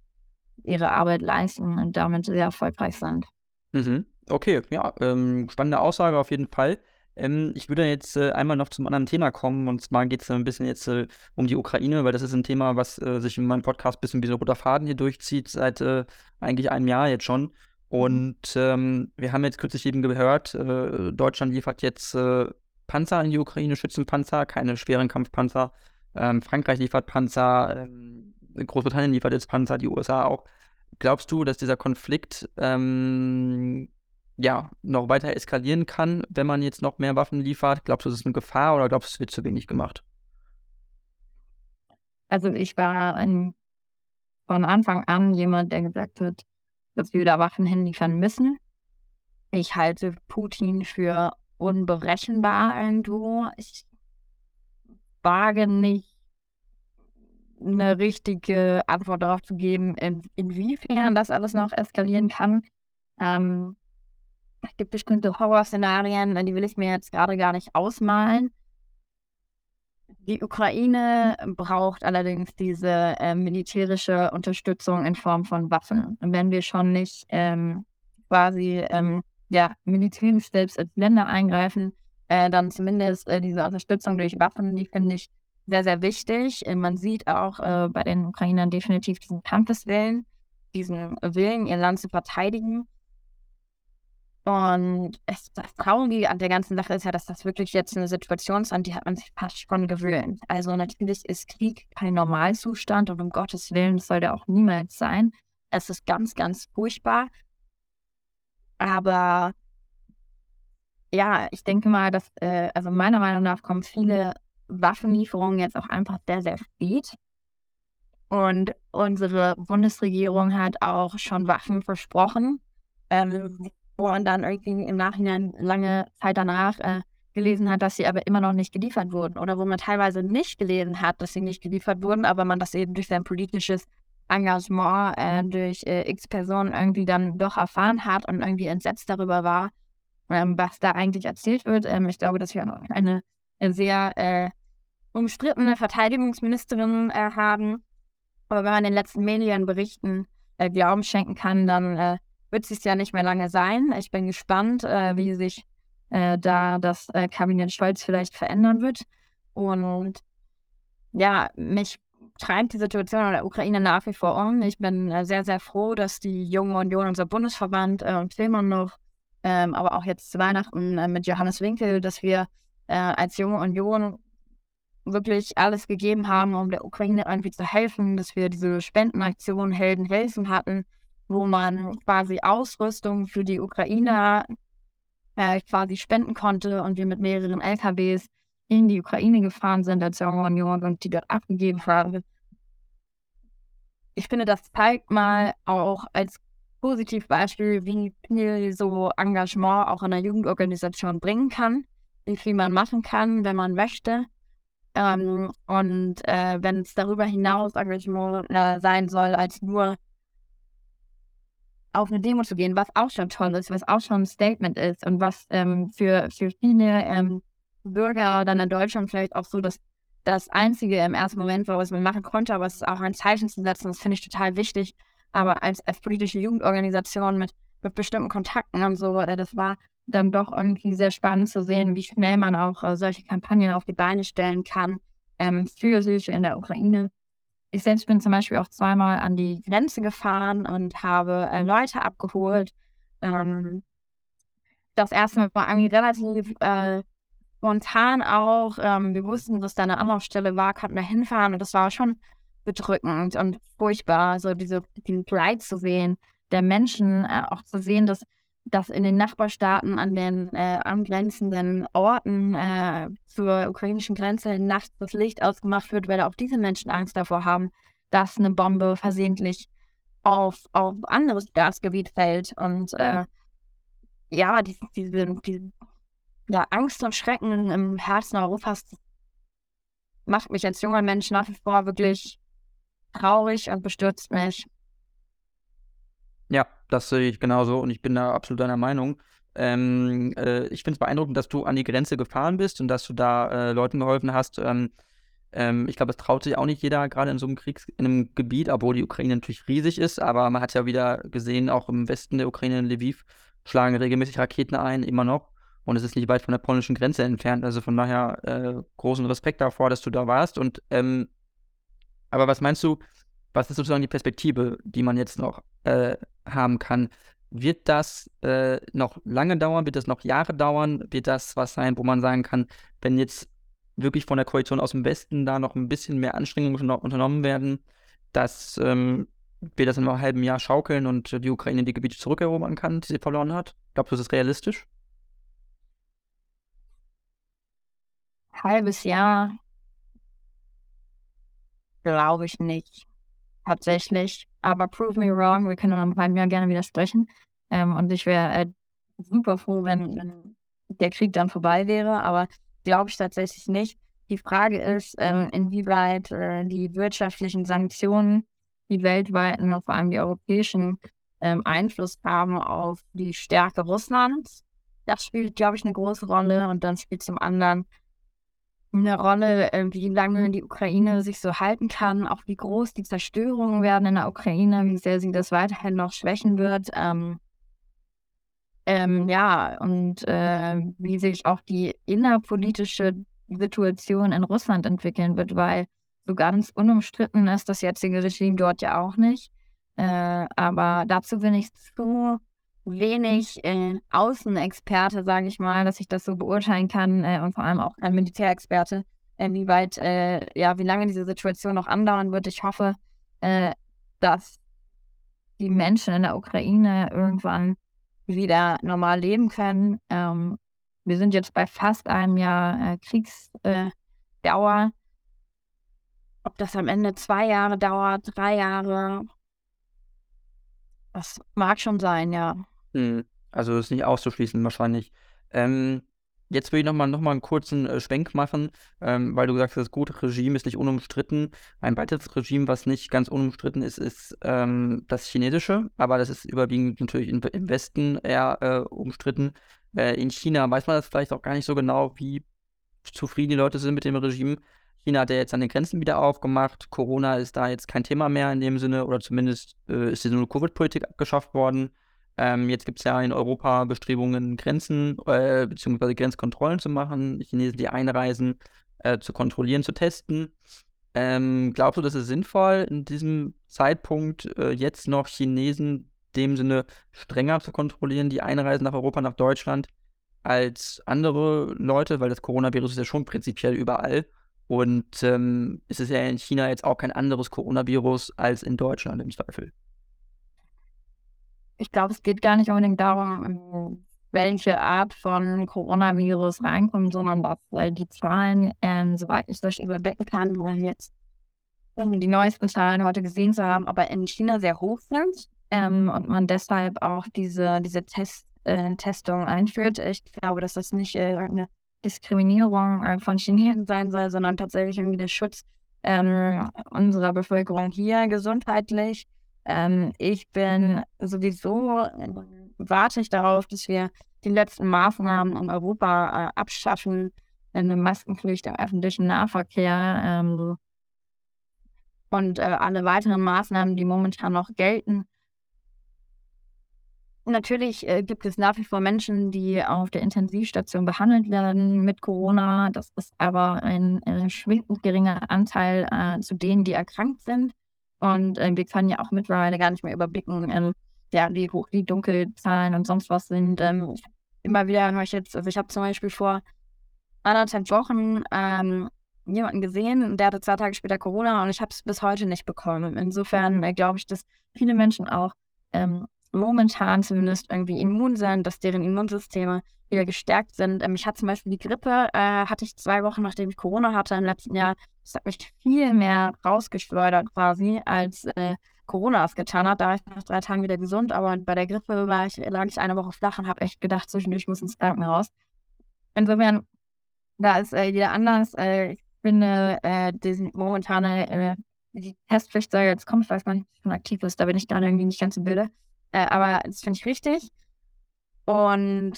ihre Arbeit leisten und damit sehr erfolgreich sind. Mhm. Okay, ja, ähm, spannende Aussage auf jeden Fall. Ähm, ich würde jetzt äh, einmal noch zum anderen Thema kommen und zwar geht es ein bisschen jetzt äh, um die Ukraine, weil das ist ein Thema, was äh, sich in meinem Podcast ein bisschen wie so roter Faden hier durchzieht, seit äh, eigentlich einem Jahr jetzt schon. Mhm. Und ähm, wir haben jetzt kürzlich eben gehört, äh, Deutschland liefert jetzt äh, Panzer in die Ukraine, Schützenpanzer, keine schweren Kampfpanzer. Ähm, Frankreich liefert Panzer, ähm, Großbritannien liefert jetzt Panzer, die USA auch. Glaubst du, dass dieser Konflikt ähm, ja, noch weiter eskalieren kann, wenn man jetzt noch mehr Waffen liefert? Glaubst du, das ist eine Gefahr oder glaubst du, es wird zu wenig gemacht? Also ich war ein, von Anfang an jemand, der gesagt hat, dass wir da Waffen hinliefern müssen. Ich halte Putin für unberechenbar irgendwo. Ich wage nicht, eine richtige Antwort darauf zu geben, in, inwiefern das alles noch eskalieren kann. Ähm, es gibt bestimmte Horrorszenarien, die will ich mir jetzt gerade gar nicht ausmalen. Die Ukraine braucht allerdings diese äh, militärische Unterstützung in Form von Waffen. Und wenn wir schon nicht ähm, quasi ähm, ja, militärisch selbst als Länder eingreifen, äh, dann zumindest äh, diese Unterstützung durch Waffen, die finde ich sehr, sehr wichtig. Äh, man sieht auch äh, bei den Ukrainern definitiv diesen Kampfeswillen, diesen Willen, ihr Land zu verteidigen. Und es, das Traurige an der ganzen Sache ist ja, dass das wirklich jetzt eine Situation ist, an die hat man sich fast schon gewöhnt. Also natürlich ist Krieg kein Normalzustand und um Gottes Willen soll der auch niemals sein. Es ist ganz, ganz furchtbar. Aber ja, ich denke mal, dass, äh, also meiner Meinung nach kommen viele Waffenlieferungen jetzt auch einfach sehr, sehr spät. Und unsere Bundesregierung hat auch schon Waffen versprochen. Ähm, wo man dann irgendwie im Nachhinein lange Zeit danach äh, gelesen hat, dass sie aber immer noch nicht geliefert wurden. Oder wo man teilweise nicht gelesen hat, dass sie nicht geliefert wurden, aber man das eben durch sein politisches Engagement äh, durch äh, x Personen irgendwie dann doch erfahren hat und irgendwie entsetzt darüber war, ähm, was da eigentlich erzählt wird. Ähm, ich glaube, dass wir eine sehr äh, umstrittene Verteidigungsministerin äh, haben. Aber wenn man den letzten Medienberichten äh, Glauben schenken kann, dann äh, wird es ja nicht mehr lange sein. Ich bin gespannt, äh, wie sich äh, da das äh, Kabinett Scholz vielleicht verändern wird. Und ja, mich treibt die Situation in der Ukraine nach wie vor um. Ich bin äh, sehr, sehr froh, dass die Junge Union, unser Bundesverband äh, und Tillmann noch, ähm, aber auch jetzt zu Weihnachten äh, mit Johannes Winkel, dass wir als Junge Union wirklich alles gegeben haben, um der Ukraine irgendwie zu helfen, dass wir diese Spendenaktion Helden helfen hatten wo man quasi Ausrüstung für die Ukraine äh, quasi spenden konnte und wir mit mehreren LKWs in die Ukraine gefahren sind als Union und die dort abgegeben haben. Ich finde, das zeigt mal auch als Positivbeispiel, wie viel so Engagement auch in einer Jugendorganisation bringen kann, wie viel man machen kann, wenn man möchte. Ähm, und äh, wenn es darüber hinaus Engagement äh, sein soll, als nur auf eine Demo zu gehen, was auch schon toll ist, was auch schon ein Statement ist und was ähm, für, für viele ähm, Bürger dann in Deutschland vielleicht auch so das, das Einzige im ersten Moment war, was man machen konnte, aber es ist auch ein Zeichen zu setzen, das finde ich total wichtig. Aber als, als politische Jugendorganisation mit, mit bestimmten Kontakten und so, äh, das war dann doch irgendwie sehr spannend zu sehen, wie schnell man auch äh, solche Kampagnen auf die Beine stellen kann ähm, für Hilfe in der Ukraine. Ich selbst bin zum Beispiel auch zweimal an die Grenze gefahren und habe äh, Leute abgeholt. Ähm, das erste Mal war irgendwie relativ äh, spontan auch. Ähm, wir wussten, dass da eine Anlaufstelle war, konnten da hinfahren und das war schon bedrückend und furchtbar, so diese, diesen Pride zu sehen, der Menschen, äh, auch zu sehen, dass dass in den Nachbarstaaten an den äh, angrenzenden Orten äh, zur ukrainischen Grenze nachts das Licht ausgemacht wird, weil auch diese Menschen Angst davor haben, dass eine Bombe versehentlich auf, auf anderes Gasgebiet fällt. Und äh, ja, diese, diese, diese ja, Angst und Schrecken im Herzen Europas macht mich als junger Mensch nach wie vor wirklich traurig und bestürzt mich. Ja, das sehe ich genauso und ich bin da absolut deiner Meinung. Ähm, äh, ich finde es beeindruckend, dass du an die Grenze gefahren bist und dass du da äh, Leuten geholfen hast. Ähm, ähm, ich glaube, es traut sich auch nicht jeder, gerade in so einem Kriegs in einem Gebiet, obwohl die Ukraine natürlich riesig ist, aber man hat ja wieder gesehen, auch im Westen der Ukraine, in Lviv, schlagen regelmäßig Raketen ein, immer noch. Und es ist nicht weit von der polnischen Grenze entfernt. Also von daher äh, großen Respekt davor, dass du da warst. Und ähm, aber was meinst du, was ist sozusagen die Perspektive, die man jetzt noch äh, haben kann? Wird das äh, noch lange dauern? Wird das noch Jahre dauern? Wird das was sein, wo man sagen kann, wenn jetzt wirklich von der Koalition aus dem Westen da noch ein bisschen mehr Anstrengungen unternommen werden, dass ähm, wir das in einem halben Jahr schaukeln und die Ukraine die Gebiete zurückerobern kann, die sie verloren hat? Glaubst du, das ist realistisch? Halbes Jahr glaube ich nicht. Tatsächlich. Aber prove me wrong, wir können halben Jahr gerne widersprechen. Ähm, und ich wäre äh, super froh, wenn, wenn der Krieg dann vorbei wäre. Aber glaube ich tatsächlich nicht. Die Frage ist, ähm, inwieweit äh, die wirtschaftlichen Sanktionen, die weltweiten und vor allem die europäischen, ähm, Einfluss haben auf die Stärke Russlands. Das spielt, glaube ich, eine große Rolle. Und dann spielt zum anderen eine Rolle, äh, wie lange die Ukraine sich so halten kann, auch wie groß die Zerstörungen werden in der Ukraine, wie sehr sie das weiterhin noch schwächen wird. Ähm, ähm, ja, und äh, wie sich auch die innerpolitische Situation in Russland entwickeln wird, weil so ganz unumstritten ist das jetzige Regime dort ja auch nicht. Äh, aber dazu bin ich zu wenig äh, Außenexperte, sage ich mal, dass ich das so beurteilen kann äh, und vor allem auch ein Militärexperte, inwieweit, äh, ja, wie lange diese Situation noch andauern wird. Ich hoffe, äh, dass die Menschen in der Ukraine irgendwann wieder normal leben können. Ähm, wir sind jetzt bei fast einem Jahr äh, Kriegsdauer. Ob das am Ende zwei Jahre dauert, drei Jahre, das mag schon sein, ja. Hm, also ist nicht auszuschließen wahrscheinlich. Ähm, Jetzt will ich nochmal noch mal einen kurzen äh, Schwenk machen, ähm, weil du gesagt hast, das gute Regime ist nicht unumstritten. Ein weiteres Regime, was nicht ganz unumstritten ist, ist ähm, das chinesische, aber das ist überwiegend natürlich in, im Westen eher äh, umstritten. Äh, in China weiß man das vielleicht auch gar nicht so genau, wie zufrieden die Leute sind mit dem Regime. China hat ja jetzt an den Grenzen wieder aufgemacht. Corona ist da jetzt kein Thema mehr in dem Sinne, oder zumindest äh, ist die Null-Covid-Politik abgeschafft worden. Ähm, jetzt gibt es ja in Europa Bestrebungen, Grenzen äh, bzw. Grenzkontrollen zu machen, Chinesen, die einreisen, äh, zu kontrollieren, zu testen. Ähm, glaubst du, das ist sinnvoll, in diesem Zeitpunkt äh, jetzt noch Chinesen dem Sinne strenger zu kontrollieren, die einreisen nach Europa, nach Deutschland, als andere Leute, weil das Coronavirus ist ja schon prinzipiell überall. Und ähm, es ist ja in China jetzt auch kein anderes Coronavirus als in Deutschland im Zweifel ich glaube, es geht gar nicht unbedingt darum, welche Art von Coronavirus reinkommt, sondern dass weil die Zahlen, ähm, soweit ich das überblicken kann, weil jetzt um die neuesten Zahlen heute gesehen zu haben, aber in China sehr hoch sind ähm, und man deshalb auch diese, diese Test, äh, Testung einführt. Ich glaube, dass das nicht äh, eine Diskriminierung äh, von Chinesen sein soll, sondern tatsächlich irgendwie der Schutz ähm, unserer Bevölkerung hier gesundheitlich ähm, ich bin sowieso, äh, warte ich darauf, dass wir die letzten Maßnahmen in Europa äh, abschaffen, eine Maskenpflicht im öffentlichen Nahverkehr ähm, und äh, alle weiteren Maßnahmen, die momentan noch gelten. Natürlich äh, gibt es nach wie vor Menschen, die auf der Intensivstation behandelt werden mit Corona. Das ist aber ein äh, schwindend geringer Anteil äh, zu denen, die erkrankt sind. Und äh, wir können ja auch mittlerweile gar nicht mehr überblicken, ähm, ja, wie hoch die Dunkelzahlen und sonst was sind. Ähm, immer wieder höre ich jetzt, also ich habe zum Beispiel vor anderthalb Wochen ähm, jemanden gesehen, der hatte zwei Tage später Corona und ich habe es bis heute nicht bekommen. Insofern äh, glaube ich, dass viele Menschen auch ähm, momentan zumindest irgendwie immun sind, dass deren Immunsysteme wieder gestärkt sind. Ähm, ich hatte zum Beispiel die Grippe, äh, hatte ich zwei Wochen, nachdem ich Corona hatte im letzten Jahr. Das hat mich viel mehr rausgeschleudert quasi, als äh, Corona es getan hat. Da war ich nach drei Tagen wieder gesund, aber bei der Grippe war ich, lag ich eine Woche flach und habe echt gedacht, zwischendurch muss ins Krankenhaus. Insofern, da ist äh, jeder anders. Äh, ich finde, äh, die momentane äh, die Testpflicht soll jetzt kommen, ich weiß gar nicht, ob schon aktiv ist, da bin ich da irgendwie nicht ganz im Bilde. Äh, aber das finde ich richtig. Und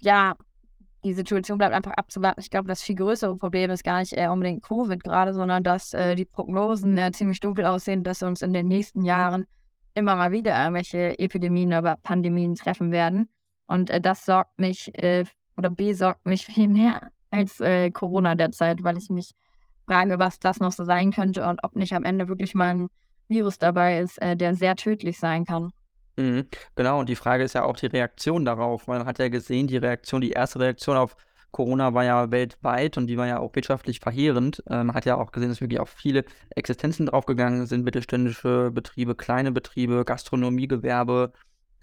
ja, die Situation bleibt einfach abzuwarten. Ich glaube, das viel größere Problem ist gar nicht äh, unbedingt Covid gerade, sondern dass äh, die Prognosen äh, ziemlich dunkel aussehen, dass uns in den nächsten Jahren immer mal wieder irgendwelche Epidemien oder Pandemien treffen werden. Und äh, das sorgt mich äh, oder besorgt mich viel mehr als äh, Corona derzeit, weil ich mich frage, was das noch so sein könnte und ob nicht am Ende wirklich mal ein Virus dabei ist, der sehr tödlich sein kann. Mhm. Genau, und die Frage ist ja auch die Reaktion darauf. Man hat ja gesehen, die Reaktion, die erste Reaktion auf Corona war ja weltweit und die war ja auch wirtschaftlich verheerend. Äh, man hat ja auch gesehen, dass wirklich auch viele Existenzen draufgegangen sind, mittelständische Betriebe, kleine Betriebe, Gastronomiegewerbe,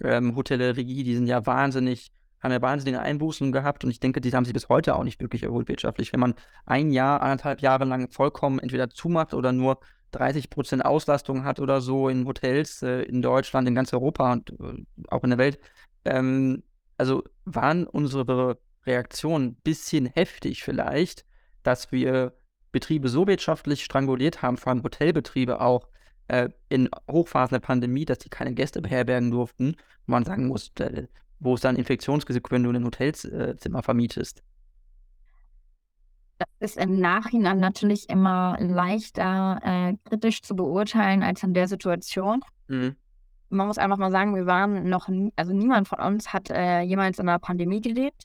ähm, Hotellerie, die sind ja wahnsinnig, haben ja wahnsinnige Einbußen gehabt und ich denke, die haben sich bis heute auch nicht wirklich erholt wirtschaftlich. Wenn man ein Jahr, anderthalb Jahre lang vollkommen entweder zumacht oder nur 30 Prozent Auslastung hat oder so in Hotels äh, in Deutschland, in ganz Europa und äh, auch in der Welt. Ähm, also waren unsere Reaktionen ein bisschen heftig vielleicht, dass wir Betriebe so wirtschaftlich stranguliert haben, vor allem Hotelbetriebe auch äh, in Hochphasen der Pandemie, dass die keine Gäste beherbergen durften, wo man sagen muss, äh, wo ist dann Infektionsrisiko, wenn du ein Hotelzimmer vermietest? Das ist im Nachhinein natürlich immer leichter äh, kritisch zu beurteilen als in der Situation. Mhm. Man muss einfach mal sagen, wir waren noch, nie, also niemand von uns hat äh, jemals in einer Pandemie gelebt.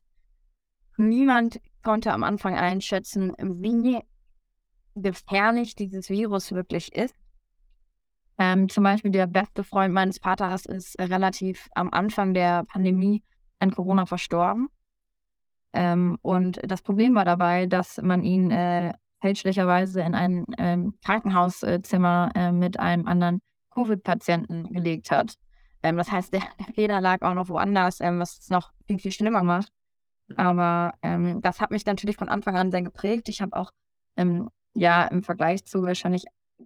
Niemand konnte am Anfang einschätzen, wie gefährlich dieses Virus wirklich ist. Ähm, zum Beispiel der beste Freund meines Vaters ist relativ am Anfang der Pandemie an Corona verstorben. Ähm, und das Problem war dabei, dass man ihn äh, fälschlicherweise in ein ähm, Krankenhauszimmer äh, mit einem anderen Covid-Patienten gelegt hat. Ähm, das heißt, der, der, Fehler lag auch noch woanders, ähm, was es noch viel, viel schlimmer macht. Aber ähm, das hat mich natürlich von Anfang an sehr geprägt. Ich habe auch ja im Vergleich zu wahrscheinlich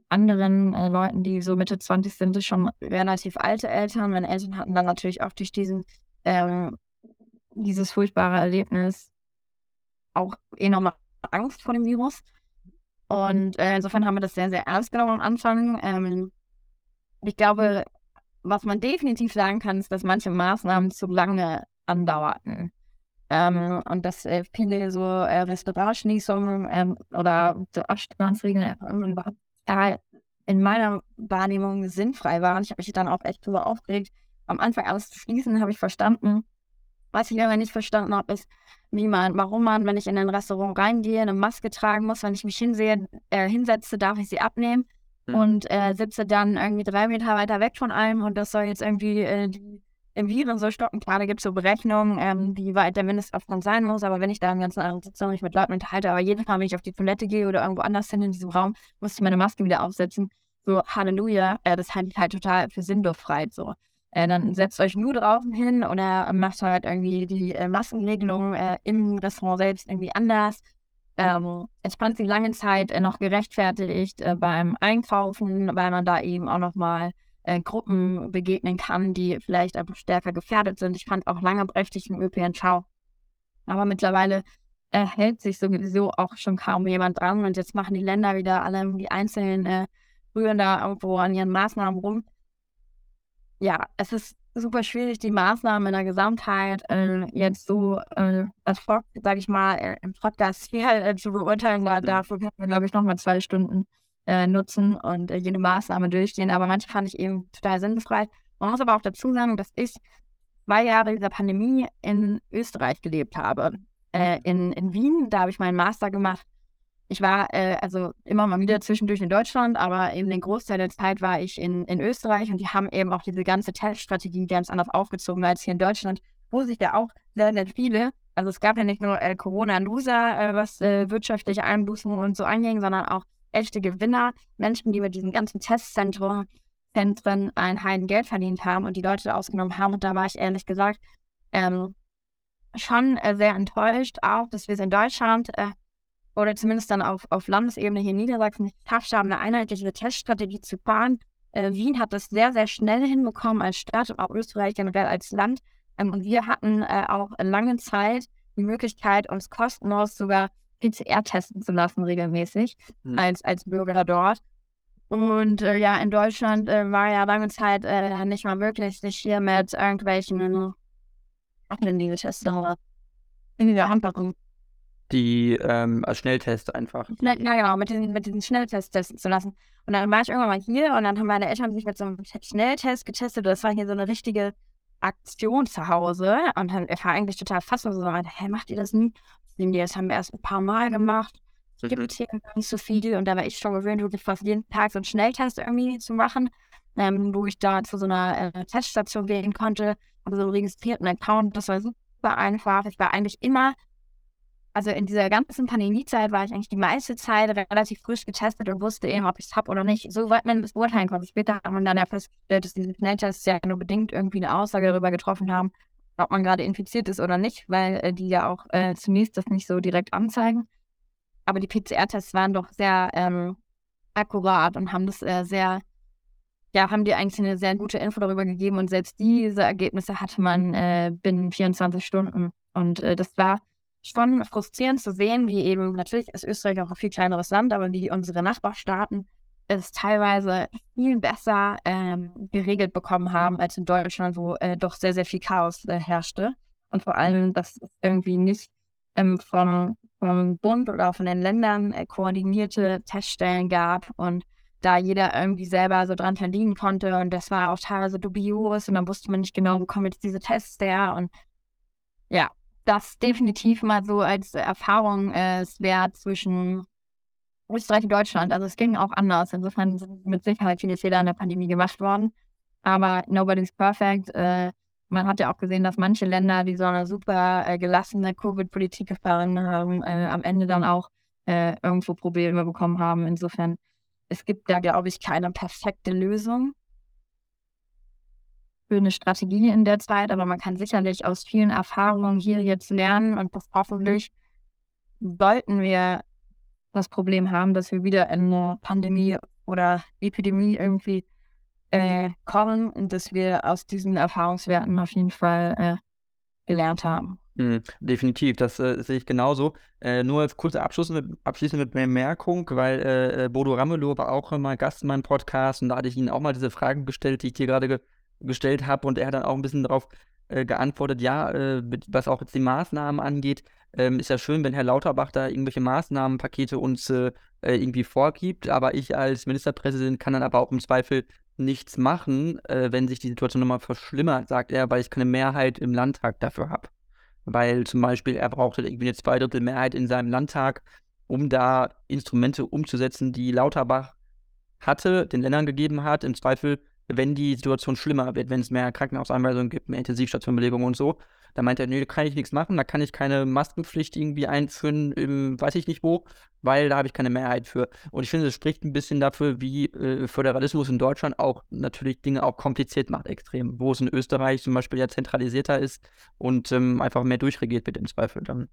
anderen äh, Leuten, die so Mitte 20 sind, schon relativ alte Eltern. Meine Eltern hatten dann natürlich auch durch diesen ähm, dieses furchtbare Erlebnis auch enorme Angst vor dem Virus. Und äh, insofern haben wir das sehr, sehr ernst genommen am Anfang. Ähm, ich glaube, was man definitiv sagen kann, ist, dass manche Maßnahmen zu lange andauerten. Ähm, und dass äh, viele so äh, Restaurantschließungen ähm, oder so Abstandsregeln äh, in meiner Wahrnehmung sinnfrei waren. Ich habe mich dann auch echt darüber aufgeregt. Am Anfang alles zu schließen, habe ich verstanden, was ich aber nicht verstanden habe, ist, wie man, warum man, wenn ich in ein Restaurant reingehe, eine Maske tragen muss. Wenn ich mich hinsehe, äh, hinsetze, darf ich sie abnehmen mhm. und äh, sitze dann irgendwie drei Meter weiter weg von allem und das soll jetzt irgendwie äh, die Viren so stoppen. Gerade gibt es so Berechnungen, ähm, wie weit der Mindestabstand sein muss. Aber wenn ich da im ganzen anderen Sitzung mich mit Leuten unterhalte, aber jedes Mal, wenn ich auf die Toilette gehe oder irgendwo anders hin in diesem Raum, muss ich meine Maske wieder aufsetzen. So, Halleluja, äh, das halte ich halt total für sinnbefreit. So. Äh, dann setzt euch nur draußen hin oder macht halt irgendwie die äh, Maskenregelung äh, im Restaurant selbst irgendwie anders. Ähm, es fand sie lange Zeit äh, noch gerechtfertigt äh, beim Einkaufen, weil man da eben auch nochmal äh, Gruppen begegnen kann, die vielleicht einfach stärker gefährdet sind. Ich fand auch lange berechtigt im ÖPNV. Aber mittlerweile äh, hält sich sowieso auch schon kaum jemand dran und jetzt machen die Länder wieder alle die einzelnen äh, rühren da irgendwo an ihren Maßnahmen rum ja, es ist super schwierig, die Maßnahmen in der Gesamtheit äh, jetzt so äh, als sage ich mal, äh, im Podcast hier äh, zu beurteilen. Da, dafür können wir, glaube ich, nochmal zwei Stunden äh, nutzen und äh, jede Maßnahme durchgehen. Aber manche fand ich eben total sinnbefreit. Man muss aber auch dazu sagen, dass ich zwei Jahre dieser Pandemie in Österreich gelebt habe. in, in Wien, da habe ich meinen Master gemacht ich war äh, also immer mal wieder zwischendurch in Deutschland, aber eben den Großteil der Zeit war ich in, in Österreich und die haben eben auch diese ganze Teststrategie ganz anders aufgezogen als hier in Deutschland, wo sich ja auch sehr, sehr viele, also es gab ja nicht nur äh, Corona-Loser, äh, was äh, wirtschaftliche Einbußen und so anging, sondern auch echte Gewinner, Menschen, die mit diesem ganzen Testzentrum Zentren ein Heidengeld verdient haben und die Leute ausgenommen haben. Und da war ich ehrlich gesagt ähm, schon äh, sehr enttäuscht, auch, dass wir es in Deutschland äh, oder zumindest dann auf, auf Landesebene hier in Niedersachsen nicht geschafft haben, eine einheitliche Teststrategie zu fahren. Äh, Wien hat das sehr, sehr schnell hinbekommen als Stadt und auch Österreich generell als Land. Ähm, und wir hatten äh, auch lange Zeit die Möglichkeit, uns kostenlos sogar PCR testen zu lassen, regelmäßig, mhm. als, als Bürger dort. Und äh, ja, in Deutschland äh, war ja lange Zeit äh, nicht mal möglich, sich hier mit irgendwelchen Tests in dieser Handlung. Die ähm, als Schnelltest einfach. Ja, genau, mit diesen, mit diesen Schnelltests testen zu lassen. Und dann war ich irgendwann mal hier und dann haben meine Eltern sich mit so einem Schnelltest getestet. Das war hier so eine richtige Aktion zu Hause. Und dann war eigentlich total fassungslos. So, hä, macht ihr das nie? Das haben wir erst ein paar Mal gemacht. Es gibt hier gar nicht so viel. Und da war ich schon gewöhnt, wirklich fast jeden Tag so einen Schnelltest irgendwie zu machen, ähm, wo ich da zu so einer äh, Teststation gehen konnte, habe so einen registrierten Account. Das war super einfach. Ich war eigentlich immer also in dieser ganzen Pandemiezeit war ich eigentlich die meiste Zeit relativ frisch getestet und wusste eben, ob ich es habe oder nicht. So weit man das beurteilen konnte. Später hat man dann ja festgestellt, dass diese Schnelltests ja nur bedingt irgendwie eine Aussage darüber getroffen haben, ob man gerade infiziert ist oder nicht, weil äh, die ja auch äh, zunächst das nicht so direkt anzeigen. Aber die PCR-Tests waren doch sehr ähm, akkurat und haben das äh, sehr, ja, haben dir eigentlich eine sehr gute Info darüber gegeben und selbst diese Ergebnisse hatte man äh, binnen 24 Stunden. Und äh, das war schon frustrierend zu sehen, wie eben, natürlich ist Österreich auch ein viel kleineres Land, aber wie unsere Nachbarstaaten es teilweise viel besser ähm, geregelt bekommen haben als in Deutschland, wo äh, doch sehr, sehr viel Chaos äh, herrschte. Und vor allem, dass es irgendwie nicht ähm, vom, vom Bund oder von den Ländern äh, koordinierte Teststellen gab und da jeder irgendwie selber so dran verdienen konnte. Und das war auch teilweise dubios und dann wusste man nicht genau, wo kommen jetzt diese Tests her. Und ja, das definitiv mal so als Erfahrung äh, es wert zwischen Österreich und Deutschland. Also es ging auch anders. Insofern sind mit Sicherheit viele Fehler in der Pandemie gemacht worden. Aber nobody's perfect. Äh, man hat ja auch gesehen, dass manche Länder, die so eine super äh, gelassene Covid-Politik gefahren haben, äh, am Ende dann auch äh, irgendwo Probleme bekommen haben. Insofern, es gibt da, glaube ich, keine perfekte Lösung für eine Strategie in der Zeit, aber man kann sicherlich aus vielen Erfahrungen hier jetzt lernen und hoffentlich sollten wir das Problem haben, dass wir wieder in eine Pandemie oder Epidemie irgendwie äh, kommen und dass wir aus diesen Erfahrungswerten auf jeden Fall äh, gelernt haben. Mhm, definitiv, das äh, sehe ich genauso. Äh, nur als kurze abschließende, abschließende Bemerkung, weil äh, äh, Bodo Ramelow war auch mal Gast in meinem Podcast und da hatte ich ihn auch mal diese Fragen gestellt, die ich dir gerade ge gestellt habe und er hat dann auch ein bisschen darauf geantwortet, ja, was auch jetzt die Maßnahmen angeht, ähm, ist ja schön, wenn Herr Lauterbach da irgendwelche Maßnahmenpakete uns äh, äh, irgendwie vorgibt, aber ich als Ministerpräsident kann dann aber auch im Zweifel nichts machen, äh, wenn sich die Situation nochmal verschlimmert, sagt er, weil ich keine Mehrheit im Landtag dafür habe. Weil zum Beispiel er brauchte irgendwie eine Zweidrittelmehrheit in seinem Landtag, um da Instrumente umzusetzen, die Lauterbach hatte, den Ländern gegeben hat. Im Zweifel wenn die Situation schlimmer wird, wenn es mehr Krankenhausanweisungen gibt, mehr Intensivstationbelegungen und so. Da meint er, nee, da kann ich nichts machen, da kann ich keine Maskenpflicht irgendwie einführen, im, weiß ich nicht wo, weil da habe ich keine Mehrheit für. Und ich finde, es spricht ein bisschen dafür, wie äh, Föderalismus in Deutschland auch natürlich Dinge auch kompliziert macht, extrem. Wo es in Österreich zum Beispiel ja zentralisierter ist und ähm, einfach mehr durchregiert wird im Zweifel dann.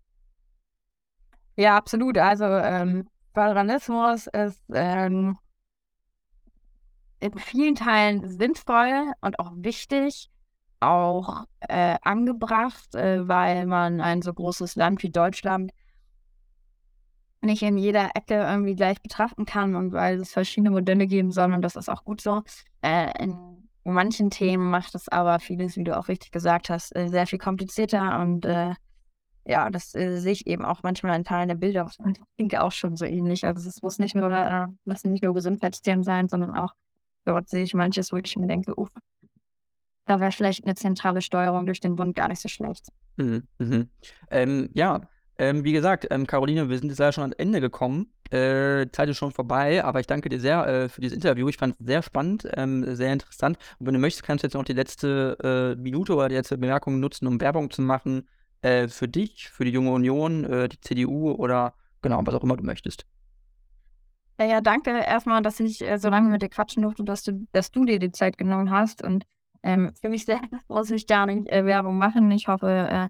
Ja, absolut. Also ähm, Föderalismus ist ähm, in vielen Teilen sinnvoll und auch wichtig, auch äh, angebracht, äh, weil man ein so großes Land wie Deutschland nicht in jeder Ecke irgendwie gleich betrachten kann und weil es verschiedene Modelle geben soll und das ist auch gut so. Äh, in manchen Themen macht es aber vieles, wie du auch richtig gesagt hast, äh, sehr viel komplizierter und äh, ja, das äh, sehe ich eben auch manchmal in Teilen der Bilder und denke auch schon so ähnlich. Also es muss nicht nur, äh, nicht nur Gesundheitsthemen sein, sondern auch Dort sehe ich manches, wo ich mir denke, uff, da wäre vielleicht eine zentrale Steuerung durch den Bund gar nicht so schlecht. Mhm, mhm. Ähm, ja, ähm, wie gesagt, ähm, Caroline, wir sind jetzt leider schon ans Ende gekommen. Äh, Zeit ist schon vorbei, aber ich danke dir sehr äh, für dieses Interview. Ich fand es sehr spannend, ähm, sehr interessant. Und wenn du möchtest, kannst du jetzt noch die letzte äh, Minute oder die letzte Bemerkung nutzen, um Werbung zu machen äh, für dich, für die Junge Union, äh, die CDU oder genau, was auch immer du möchtest. Ja, ja, danke erstmal, dass ich äh, so lange mit dir quatschen durfte, dass du, dass du dir die Zeit genommen hast. Und ähm, für mich selbst muss ich gar nicht äh, Werbung machen. Ich hoffe, äh,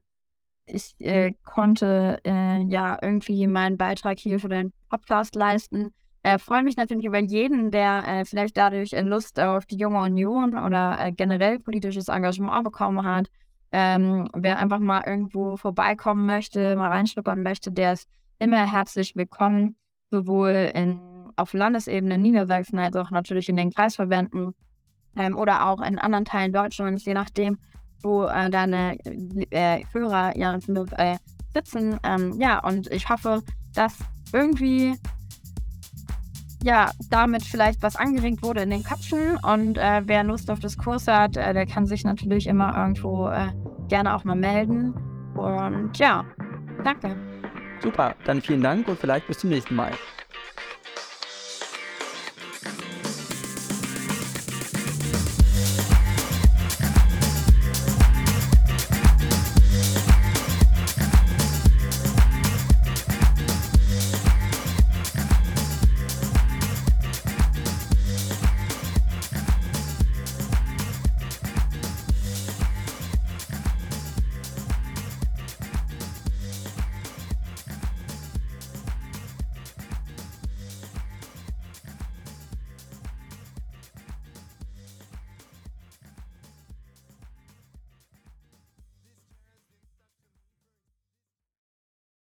ich äh, konnte äh, ja irgendwie meinen Beitrag hier für den Podcast leisten. Äh, freue mich natürlich über jeden, der äh, vielleicht dadurch Lust auf die junge Union oder generell politisches Engagement bekommen hat. Ähm, wer einfach mal irgendwo vorbeikommen möchte, mal reinschnuppern möchte, der ist immer herzlich willkommen, sowohl in, auf Landesebene in Niedersachsen als auch natürlich in den Kreisverbänden ähm, oder auch in anderen Teilen Deutschlands, je nachdem, wo äh, deine äh, Hörer ja äh, sitzen. Ähm, ja, und ich hoffe, dass irgendwie ja, damit vielleicht was angeregt wurde in den Köpfen. Und äh, wer Lust auf das Kurs hat, äh, der kann sich natürlich immer irgendwo äh, gerne auch mal melden. Und ja, danke. Super, dann vielen Dank und vielleicht bis zum nächsten Mal.